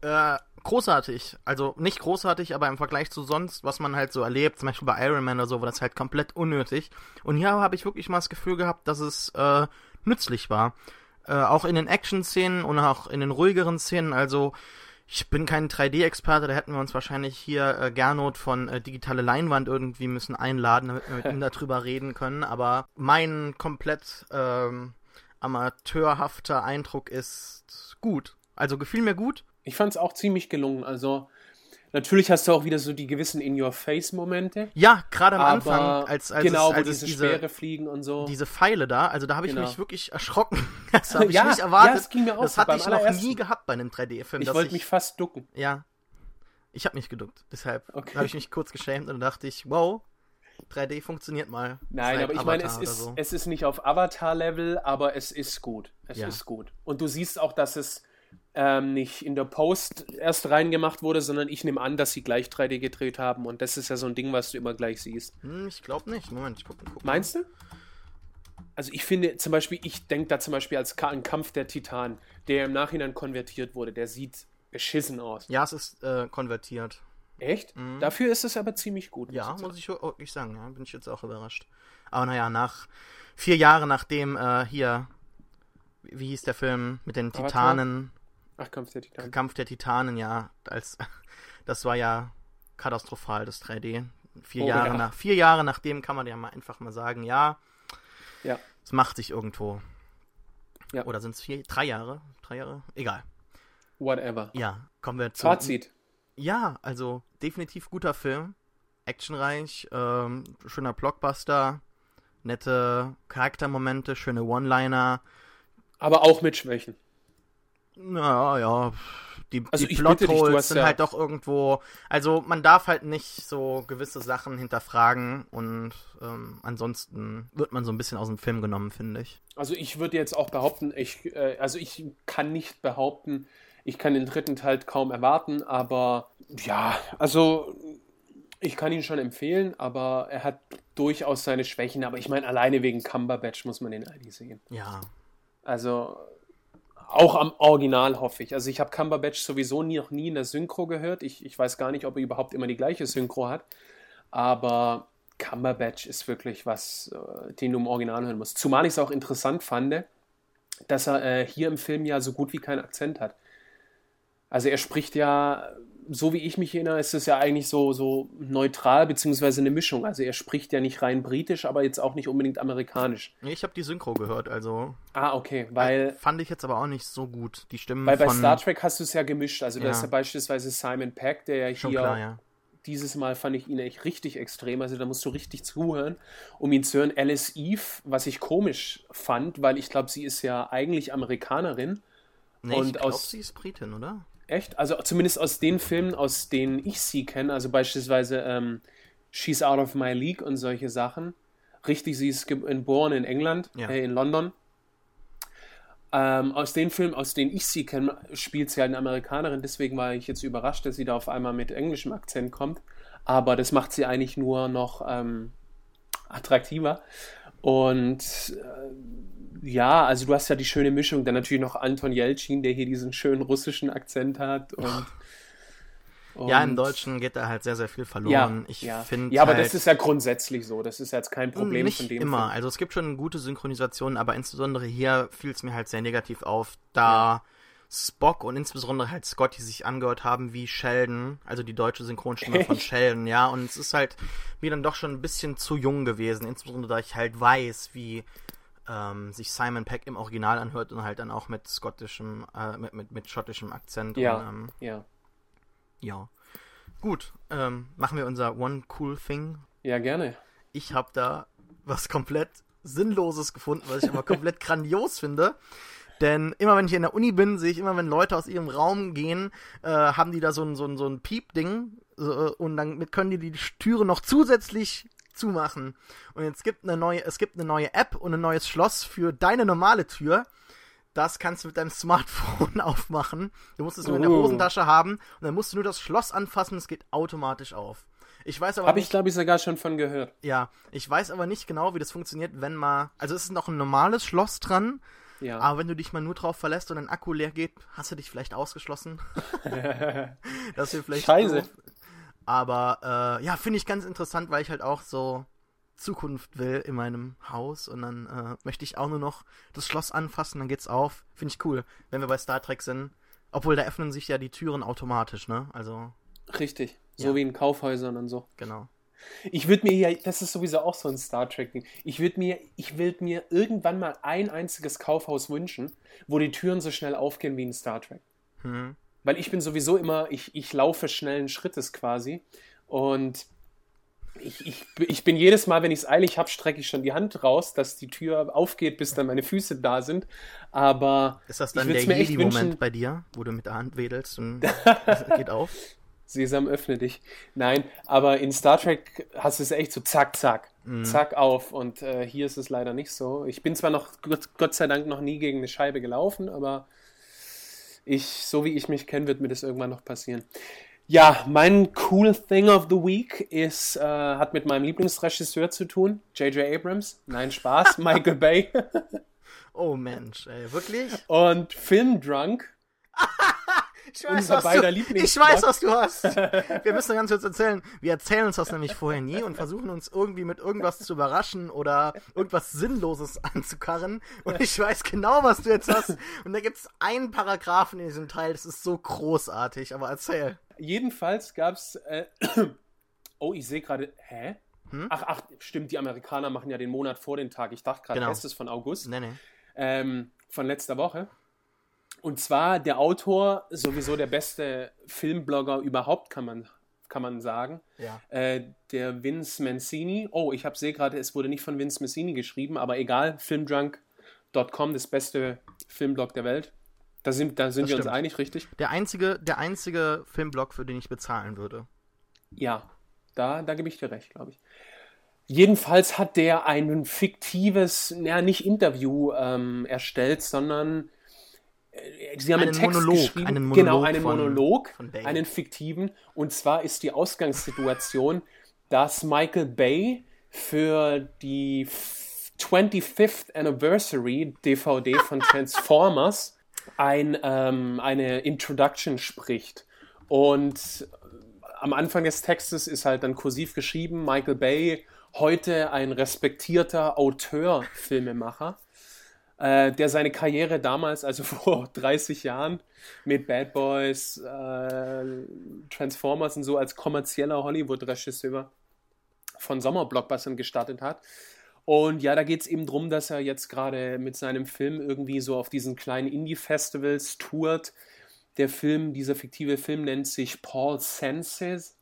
Äh, großartig. Also nicht großartig, aber im Vergleich zu sonst, was man halt so erlebt, zum Beispiel bei Iron Man oder so, war das halt komplett unnötig. Und hier habe ich wirklich mal das Gefühl gehabt, dass es äh, nützlich war. Äh, auch in den Action-Szenen und auch in den ruhigeren Szenen. Also ich bin kein 3D-Experte, da hätten wir uns wahrscheinlich hier äh, Gernot von äh, Digitale Leinwand irgendwie müssen einladen, damit wir mit ihm darüber reden können. Aber mein komplett ähm, amateurhafter Eindruck ist gut. Also gefiel mir gut. Ich fand es auch ziemlich gelungen. Also natürlich hast du auch wieder so die gewissen In-Your-Face-Momente. Ja, gerade am Anfang, als, als genau, es, wo als es diese, diese, Speere fliegen und so. diese Pfeile da, also da habe ich Genau. mich wirklich erschrocken. Das habe ich Ja, nicht erwartet. ja, das ging mir auch das so hatte ich noch nie gehabt bei einem 3D-Film. ich wollte mich fast ducken. Ja. Ich habe mich geduckt. Deshalb Okay. habe ich mich kurz geschämt und dachte ich, wow, 3D funktioniert mal. Nein, aber ich Avatar meine, es ist, so. es ist nicht auf Avatar-Level, aber es ist gut. Es Ja. ist gut. Und du siehst auch, dass es ähm, nicht in der Post erst reingemacht wurde, sondern ich nehme an, dass sie gleich 3D gedreht haben. Und das ist ja so ein Ding, was du immer gleich siehst. Hm, ich glaube nicht. Moment, ich guck, guck mal. Meinst du? Also ich finde zum Beispiel, ich denke da zum Beispiel als an Kampf der Titan, der im Nachhinein konvertiert wurde, der sieht beschissen aus. Ja, es ist äh, konvertiert. Echt? Dafür ist es aber ziemlich gut. Mhm. Ja, ich muss ich wirklich sagen, ja, bin ich jetzt auch überrascht. Aber naja, nach vier Jahren nachdem äh, hier, wie hieß der Film mit den? Titanen, Ach, Kampf der Titan. Kampf der Titanen, ja, als das war ja katastrophal, das 3D. Vier Oh, Jahre ja. nach, vier Jahre nachdem kann man ja mal einfach mal sagen, ja, Ja. es macht sich irgendwo. Ja. Oder sind es vier, drei Jahre? Drei Jahre? Egal. Whatever. Ja, kommen wir zu. Fazit. Ja, also definitiv guter Film. Actionreich, ähm, schöner Blockbuster, nette Charaktermomente, schöne One-Liner. Aber auch mit Schwächen. Ja, ja. Die, Also die Plotholes sind ja- halt doch irgendwo. Also man darf halt nicht so gewisse Sachen hinterfragen und ähm, ansonsten wird man so ein bisschen aus dem Film genommen, finde ich. Also ich würde jetzt auch behaupten, ich, äh, also ich kann nicht behaupten, ich kann den dritten Teil kaum erwarten, aber ja, also ich kann ihn schon empfehlen, aber er hat durchaus seine Schwächen, aber ich meine, alleine wegen Cumberbatch muss man den eigentlich sehen. Ja. Also auch am Original hoffe ich. Also ich habe Cumberbatch sowieso nie, noch nie in der Synchro gehört. Ich, ich weiß gar nicht, ob er überhaupt immer die gleiche Synchro hat. Aber Cumberbatch ist wirklich was, äh, den du im Original hören musst. Zumal ich es auch interessant fand, dass er äh, hier im Film ja so gut wie keinen Akzent hat. Also er spricht ja, so wie ich mich erinnere, ist es ja eigentlich so, so neutral, beziehungsweise eine Mischung. Also er spricht ja nicht rein britisch, aber jetzt auch nicht unbedingt amerikanisch. Nee, Ich habe die Synchro gehört, also Ah, okay, weil fand ich jetzt aber auch nicht so gut. Die Stimmen Weil bei von Star Trek hast du es ja gemischt. Also da Ja. ist ja beispielsweise Simon Peck, der ja schon hier klar, ja. dieses Mal fand ich ihn echt richtig extrem. Also da musst du richtig zuhören, um ihn zu hören. Alice Eve, was ich komisch fand, weil ich glaube, sie ist ja eigentlich Amerikanerin. Nee, Und ich glaube, aus- sie ist Britin, oder? Echt? Also zumindest aus den Filmen, aus denen ich sie kenne, also beispielsweise ähm, She's Out of My League und solche Sachen. Richtig, sie ist ge- geboren in England, Ja. äh, in London. Ähm, aus den Filmen, aus denen ich sie kenne, spielt sie halt eine Amerikanerin. Deswegen war ich jetzt überrascht, dass sie da auf einmal mit englischem Akzent kommt. Aber das macht sie eigentlich nur noch ähm, attraktiver. Und äh, ja, also du hast ja die schöne Mischung. Dann natürlich noch Anton Jelchin, der hier diesen schönen russischen Akzent hat. Und, Ja, und- im Deutschen geht da halt sehr, sehr viel Ja, verloren. ich ja. finde ja, aber halt, das ist ja grundsätzlich so. Das ist jetzt kein Problem nicht von dem. immer. Film. Also es gibt schon gute Synchronisationen, aber insbesondere hier fiel es mir halt sehr negativ auf, da Spock und insbesondere halt Scotty sich angehört haben wie Sheldon, also die deutsche Synchronstimme von? Sheldon, ja. Und es ist halt mir dann doch schon ein bisschen zu jung gewesen, insbesondere da ich halt weiß, wie ähm, sich Simon Peck im Original anhört und halt dann auch mit skottischem, äh, mit, mit, mit schottischem Akzent. Ja, Und, ähm, ja. ja. Gut, ähm, machen wir unser One Cool Thing Ja, gerne. ich habe da was komplett Sinnloses gefunden, was ich aber komplett grandios finde. Denn immer wenn ich in der Uni bin, sehe ich immer, wenn Leute aus ihrem Raum gehen, äh, haben die da so ein, so ein, so ein Piep-Ding äh, und dann mit können die die Türe noch zusätzlich zumachen. Und jetzt gibt eine neue, es gibt eine neue App und ein neues Schloss für deine normale Tür. Das kannst du mit deinem Smartphone aufmachen. Du musst es nur in der Uh. Hosentasche haben und dann musst du nur das Schloss anfassen, es geht automatisch auf. Ich weiß aber Habe ich, glaube ich, sogar schon von gehört. ja, ich weiß aber nicht genau, wie das funktioniert, wenn mal. Also es ist noch ein normales Schloss dran, Ja. aber wenn du dich mal nur drauf verlässt und dein Akku leer geht, hast du dich vielleicht ausgeschlossen. das wäre vielleicht. Scheiße. doof. Aber äh, ja, finde ich ganz interessant, weil ich halt auch so Zukunft will in meinem Haus und dann äh, möchte ich auch nur noch das Schloss anfassen, dann geht's auf. Finde ich cool, wenn wir bei Star Trek sind. Obwohl, da öffnen sich ja die Türen automatisch, ne? Also, Richtig. So Ja. wie in Kaufhäusern und so. genau. Ich würde mir ja, das ist sowieso auch so ein Star Trek-Ding. Ich würde mir, ich würde mir irgendwann mal ein einziges Kaufhaus wünschen, wo die Türen so schnell aufgehen wie in Star Trek. Hm. Weil ich bin sowieso immer, ich, ich laufe schnellen Schrittes quasi. Und ich, ich, ich bin jedes Mal, wenn ich es eilig habe, strecke ich schon die Hand raus, dass die Tür aufgeht, bis dann meine Füße da sind. Aber Ist das dann der Jedi-Moment bei dir, wo du mit der Hand wedelst und es geht auf? Sesam, öffne dich. Nein, aber in Star Trek hast du es echt so zack, zack, mhm. zack auf. Und äh, hier ist es leider nicht so. Ich bin zwar noch, Gott, Gott sei Dank, noch nie gegen eine Scheibe gelaufen, aber ich, so wie ich mich kenne, wird mir das irgendwann noch passieren. Ja, mein cool thing of the week ist, äh, hat mit meinem Lieblingsregisseur zu tun, J.J. Abrams. Nein, Spaß, Michael Bay. oh Mensch, ey, wirklich? Und Film Drunk. Ich weiß, was du, ich weiß, was du hast. Wir müssen ganz kurz erzählen. Wir erzählen uns das nämlich vorher nie und versuchen uns irgendwie mit irgendwas zu überraschen oder irgendwas Sinnloses anzukarren. Und ich weiß genau, was du jetzt hast. Und da gibt es einen Paragraphen in diesem Teil, das ist so großartig. Aber erzähl. Jedenfalls gab es. Äh, oh, ich sehe gerade. Hä? Hm? Ach, ach, stimmt, die Amerikaner machen ja den Monat vor den Tag. Ich dachte gerade, genau. es von August. Nee, nee. Ähm, von letzter Woche. Und zwar der Autor, sowieso der beste Filmblogger überhaupt, kann man, kann man sagen. Ja. Äh, der Vince Mancini. Oh, ich sehe gerade, es wurde nicht von Vince Mancini geschrieben, aber egal. Filmdrunk.com, das beste Filmblog der Welt. Da sind, da sind wir stimmt. uns einig, richtig? Der einzige, der einzige Filmblog, für den ich bezahlen würde. Ja, da, da gebe ich dir recht, glaube ich. Jedenfalls hat der ein fiktives, ja, nicht Interview ähm, erstellt, sondern sie haben einen, einen Text Monolog, geschrieben, einen Monolog genau, einen von, Monolog, von einen fiktiven. Und zwar ist die Ausgangssituation, dass Michael Bay für die 25th Anniversary DVD von Transformers ein, ähm, eine Introduction spricht. Und am Anfang des Textes ist halt dann kursiv geschrieben, Michael Bay, heute ein respektierter Auteur, Filmemacher äh, der seine Karriere damals, also vor 30 Jahren, mit Bad Boys, äh, Transformers und so als kommerzieller Hollywood-Regisseur von Sommerblockbustern gestartet hat. Und ja, da geht es eben darum, dass er jetzt gerade mit seinem Film irgendwie so auf diesen kleinen Indie-Festivals tourt. Der Film, dieser fiktive Film nennt sich Paul Senses.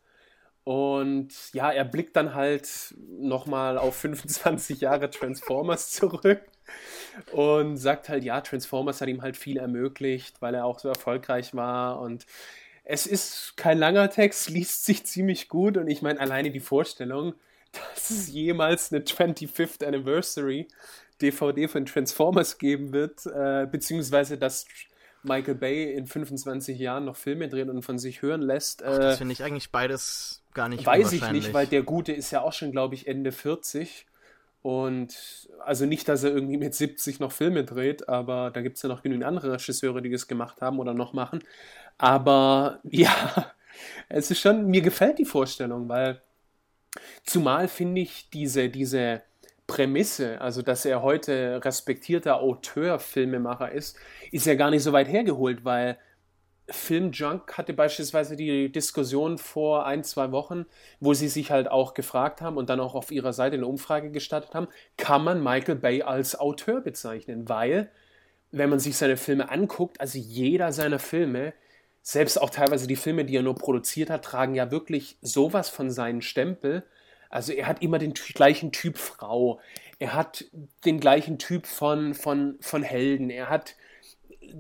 Und ja, er blickt dann halt nochmal auf 25 Jahre Transformers zurück und sagt halt, ja, Transformers hat ihm halt viel ermöglicht, weil er auch so erfolgreich war. Und es ist kein langer Text, liest sich ziemlich gut. Und ich meine alleine die Vorstellung, dass es jemals eine 25th Anniversary DVD von Transformers geben wird, äh, beziehungsweise dass Michael Bay in 25 Jahren noch Filme dreht und von sich hören lässt. Ach, das äh, finde ich eigentlich beides gar nicht Weiß ich nicht, weil der Gute ist ja auch schon, glaube ich, Ende 40 und also nicht, dass er irgendwie mit 70 noch Filme dreht, aber da gibt es ja noch genügend andere Regisseure, die das gemacht haben oder noch machen. Aber ja, es ist schon, mir gefällt die Vorstellung, weil zumal finde ich diese, diese Prämisse, also dass er heute respektierter Auteur, Filmemacher ist, ist ja gar nicht so weit hergeholt, weil Filmjunk hatte beispielsweise die Diskussion vor ein, zwei Wochen, wo sie sich halt auch gefragt haben und dann auch auf ihrer Seite eine Umfrage gestartet haben, kann man Michael Bay als Auteur bezeichnen? Weil, wenn man sich seine Filme anguckt, also jeder seiner Filme, selbst auch teilweise die Filme, die er nur produziert hat, tragen ja wirklich sowas von seinen Stempel. Also er hat immer den gleichen Typ Frau, er hat den gleichen Typ von, von, von Helden, er hat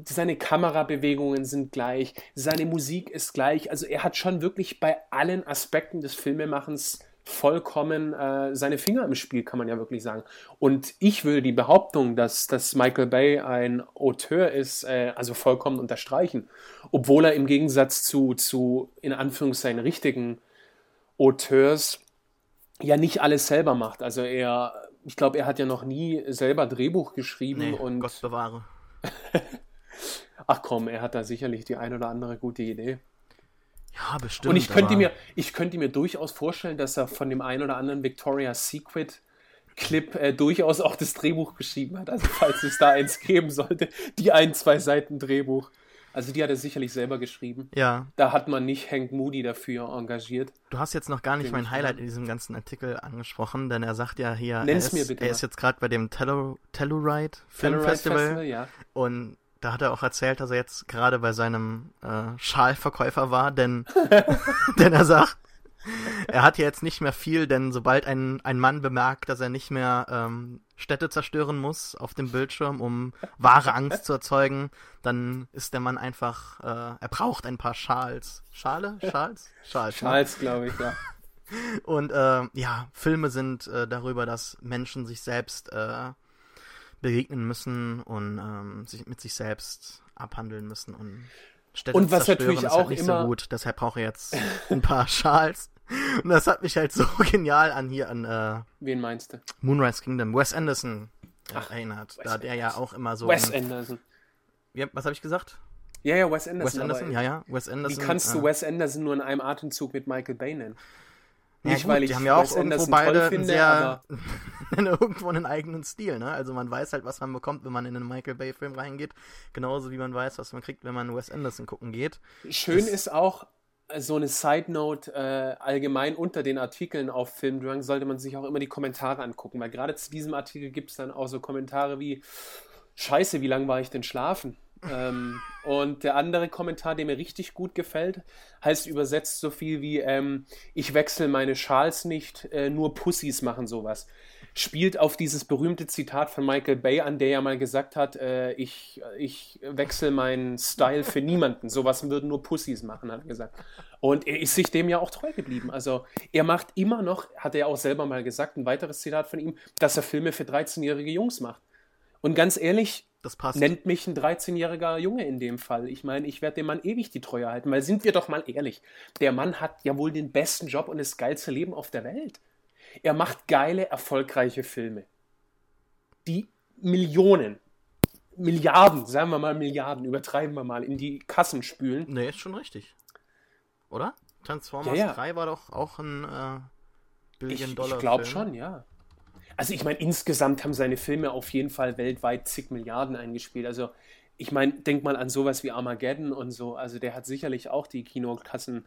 seine Kamerabewegungen sind gleich, seine Musik ist gleich. Also er hat schon wirklich bei allen Aspekten des Filmemachens vollkommen äh, seine Finger im Spiel, kann man ja wirklich sagen. Und ich würde die Behauptung, dass, dass Michael Bay ein Auteur ist, äh, also vollkommen unterstreichen. Obwohl er im Gegensatz zu, zu in Anführungszeichen richtigen Auteurs ja nicht alles selber macht. Also er, ich glaube, er hat ja noch nie selber Drehbuch geschrieben nee, und. Gott bewahre. Ach komm, er hat da sicherlich die ein oder andere gute Idee. Ja, bestimmt. Und ich könnte, mir, ich könnte mir durchaus vorstellen, dass er von dem einen oder anderen Victoria's Secret Clip äh, durchaus auch das Drehbuch geschrieben hat. Also falls es da eins geben sollte, die ein, zwei Seiten Drehbuch. Also die hat er sicherlich selber geschrieben. Ja. Da hat man nicht Hank Moody dafür engagiert. Du hast jetzt noch gar nicht mein Highlight in diesem ganzen Artikel angesprochen, denn er sagt ja hier, er ist, mir bitte er ist jetzt gerade bei dem Telluride Film Festival, Festival ja. und da hat er auch erzählt, dass er jetzt gerade bei seinem äh, Schalverkäufer war, denn, denn er sagt, er hat ja jetzt nicht mehr viel, denn sobald ein, ein Mann bemerkt, dass er nicht mehr ähm, Städte zerstören muss auf dem Bildschirm, um wahre Angst zu erzeugen, dann ist der Mann einfach, äh, er braucht ein paar Schals. Schale? Schals? Schals, ne? Schals, glaube ich, ja. Und äh, ja, Filme sind äh, darüber, dass Menschen sich selbst äh, begegnen müssen und ähm, sich mit sich selbst abhandeln müssen und Städte und was natürlich halt auch halt nicht immer so gut. Deshalb brauche ich jetzt ein paar Schals. Und das hat mich halt so genial an hier an äh, Wen meinst du? Moonrise Kingdom, Wes Anderson äh, Ach, erinnert. Wes da der ja auch immer so. Wes Anderson. Ja, was habe ich gesagt? Ja, ja, Wes Anderson. Wes Anderson, ja, ja, Wes Anderson. Wie kannst du äh, Wes Anderson nur in einem Atemzug mit Michael Bay nennen? Ja, Nicht, gut, weil ich die haben ja auch irgendwo beide finde, sehr, irgendwo einen eigenen Stil, ne? Also man weiß halt, was man bekommt, wenn man in einen Michael Bay Film reingeht, genauso wie man weiß, was man kriegt, wenn man Wes Anderson gucken geht. Schön das, ist auch, so eine Side Note äh, allgemein unter den Artikeln auf Filmdrunk sollte man sich auch immer die Kommentare angucken, weil gerade zu diesem Artikel gibt es dann auch so Kommentare wie Scheiße, wie lange war ich denn schlafen? Ähm, und der andere Kommentar, der mir richtig gut gefällt, heißt übersetzt so viel wie ähm, ich wechsle meine Schals nicht, äh, nur Pussys machen sowas spielt auf dieses berühmte Zitat von Michael Bay an, der ja mal gesagt hat, äh, ich, ich wechsle meinen Style für niemanden. Sowas würden nur Pussys machen, hat er gesagt. Und er ist sich dem ja auch treu geblieben. Also er macht immer noch, hat er auch selber mal gesagt, ein weiteres Zitat von ihm, dass er Filme für 13-jährige Jungs macht. Und ganz ehrlich, nennt mich ein 13-jähriger Junge in dem Fall. Ich meine, ich werde dem Mann ewig die Treue halten, weil sind wir doch mal ehrlich, der Mann hat ja wohl den besten Job und das geilste Leben auf der Welt. Er macht geile, erfolgreiche Filme, die Millionen, Milliarden, sagen wir mal Milliarden, übertreiben wir mal, in die Kassen spülen. Nee, ist schon richtig. Oder? Transformers ja, ja. 3 war doch auch ein äh, Billion-Dollar-Film. Ich glaube schon, ja. Also ich meine, insgesamt haben seine Filme auf jeden Fall weltweit zig Milliarden eingespielt. Also ich meine, denk mal an sowas wie Armageddon und so. Also der hat sicherlich auch die Kinokassen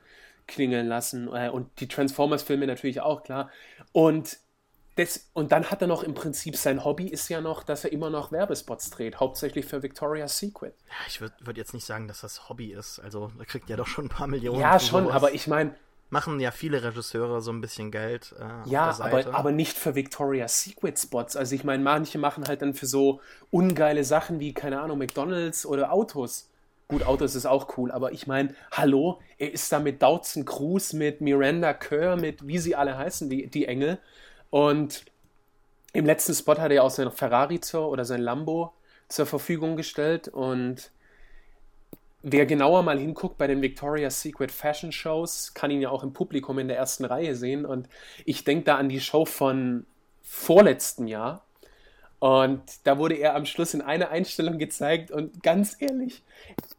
klingeln lassen. Äh, und die Transformers-Filme natürlich auch, klar. Und, das, und dann hat er noch im Prinzip sein Hobby ist ja noch, dass er immer noch Werbespots dreht, hauptsächlich für Victoria's Secret. Ja, ich würde würd jetzt nicht sagen, dass das Hobby ist. Also da kriegt er doch schon ein paar Millionen. Ja, schon, sowas. aber ich meine. Machen ja viele Regisseure so ein bisschen Geld. Äh, ja, aber, aber nicht für Victoria's Secret Spots. Also ich meine, manche machen halt dann für so ungeile Sachen wie, keine Ahnung, McDonalds oder Autos. Gut, Autos ist auch cool, aber ich meine, hallo, er ist da mit Dautzen Cruz, mit Miranda Kerr, mit wie sie alle heißen, die, die Engel. Und im letzten Spot hat er auch sein Ferrari zur, oder sein Lambo zur Verfügung gestellt. Und wer genauer mal hinguckt bei den Victoria's Secret Fashion Shows, kann ihn ja auch im Publikum in der ersten Reihe sehen. Und ich denke da an die Show von vorletzten Jahr, und da wurde er am Schluss in einer Einstellung gezeigt und ganz ehrlich,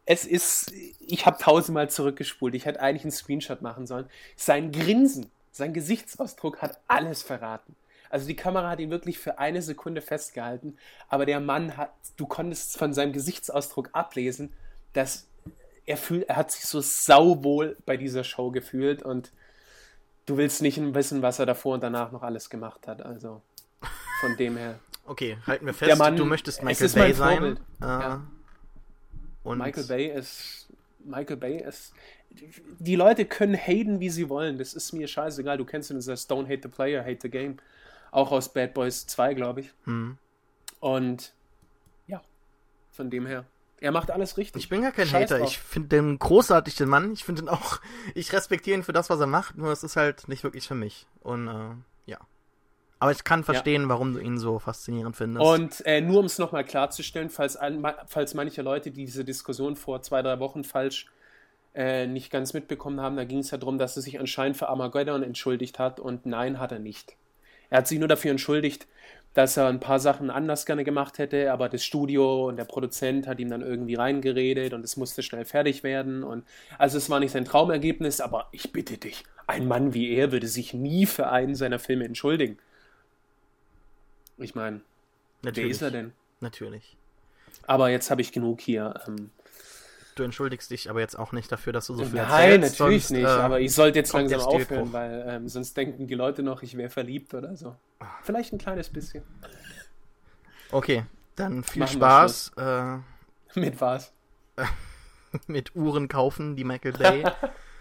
es ist, ich habe tausendmal zurückgespult, ich hätte eigentlich einen Screenshot machen sollen. Sein Grinsen, sein Gesichtsausdruck hat alles verraten. Also die Kamera hat ihn wirklich für eine Sekunde festgehalten, aber der Mann hat, du konntest von seinem Gesichtsausdruck ablesen, dass er fühlt, er hat sich so sauwohl bei dieser Show gefühlt und du willst nicht wissen, was er davor und danach noch alles gemacht hat. Also von dem her. Okay, halten wir fest, Mann, du möchtest Michael Bay sein. Äh, ja. und Michael Bay ist. Michael Bay ist. Die Leute können haten, wie sie wollen. Das ist mir scheißegal. Du kennst ihn, das heißt Don't Hate the Player, Hate the Game. Auch aus Bad Boys 2, glaube ich. Hm. Und ja, von dem her. Er macht alles richtig. Ich bin gar kein Scheiß Hater. Drauf. Ich finde den großartig, den Mann. Ich finde ihn auch. Ich respektiere ihn für das, was er macht. Nur es ist halt nicht wirklich für mich. Und äh, ja. Aber ich kann verstehen, ja. warum du ihn so faszinierend findest. Und äh, nur um es nochmal klarzustellen, falls, falls manche Leute diese Diskussion vor zwei, drei Wochen falsch äh, nicht ganz mitbekommen haben, da ging es ja darum, dass er sich anscheinend für Armageddon entschuldigt hat und nein, hat er nicht. Er hat sich nur dafür entschuldigt, dass er ein paar Sachen anders gerne gemacht hätte, aber das Studio und der Produzent hat ihm dann irgendwie reingeredet und es musste schnell fertig werden. Und also es war nicht sein Traumergebnis, aber ich bitte dich, ein Mann wie er würde sich nie für einen seiner Filme entschuldigen. Ich meine, wer ist er denn? Natürlich. Aber jetzt habe ich genug hier. Ähm, du entschuldigst dich aber jetzt auch nicht dafür, dass du so viel Nein, erzählst. natürlich sonst, nicht. Äh, aber ich sollte jetzt langsam aufhören, weil ähm, sonst denken die Leute noch, ich wäre verliebt oder so. Vielleicht ein kleines bisschen. Okay, dann viel Machen Spaß. Äh, mit was? mit Uhren kaufen, die Michael Bay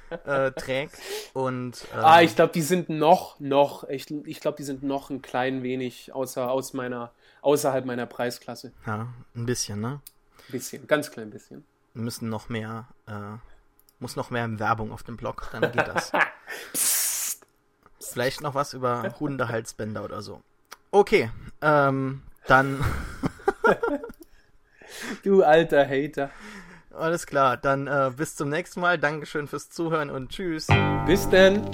äh, trägt. Und, äh, ah, ich glaube, die sind noch, noch, ich, ich glaube, die sind noch ein klein wenig außer, aus meiner, außerhalb meiner Preisklasse. Ja, ein bisschen, ne? Ein bisschen, ganz klein bisschen. Müssen noch mehr, äh, muss noch mehr Werbung auf dem Blog, dann geht das. Psst. Vielleicht noch was über Hundehalsbänder oder so. Okay, ähm, dann. du alter Hater. Alles klar, dann äh, bis zum nächsten Mal. Dankeschön fürs Zuhören und tschüss. Bis denn.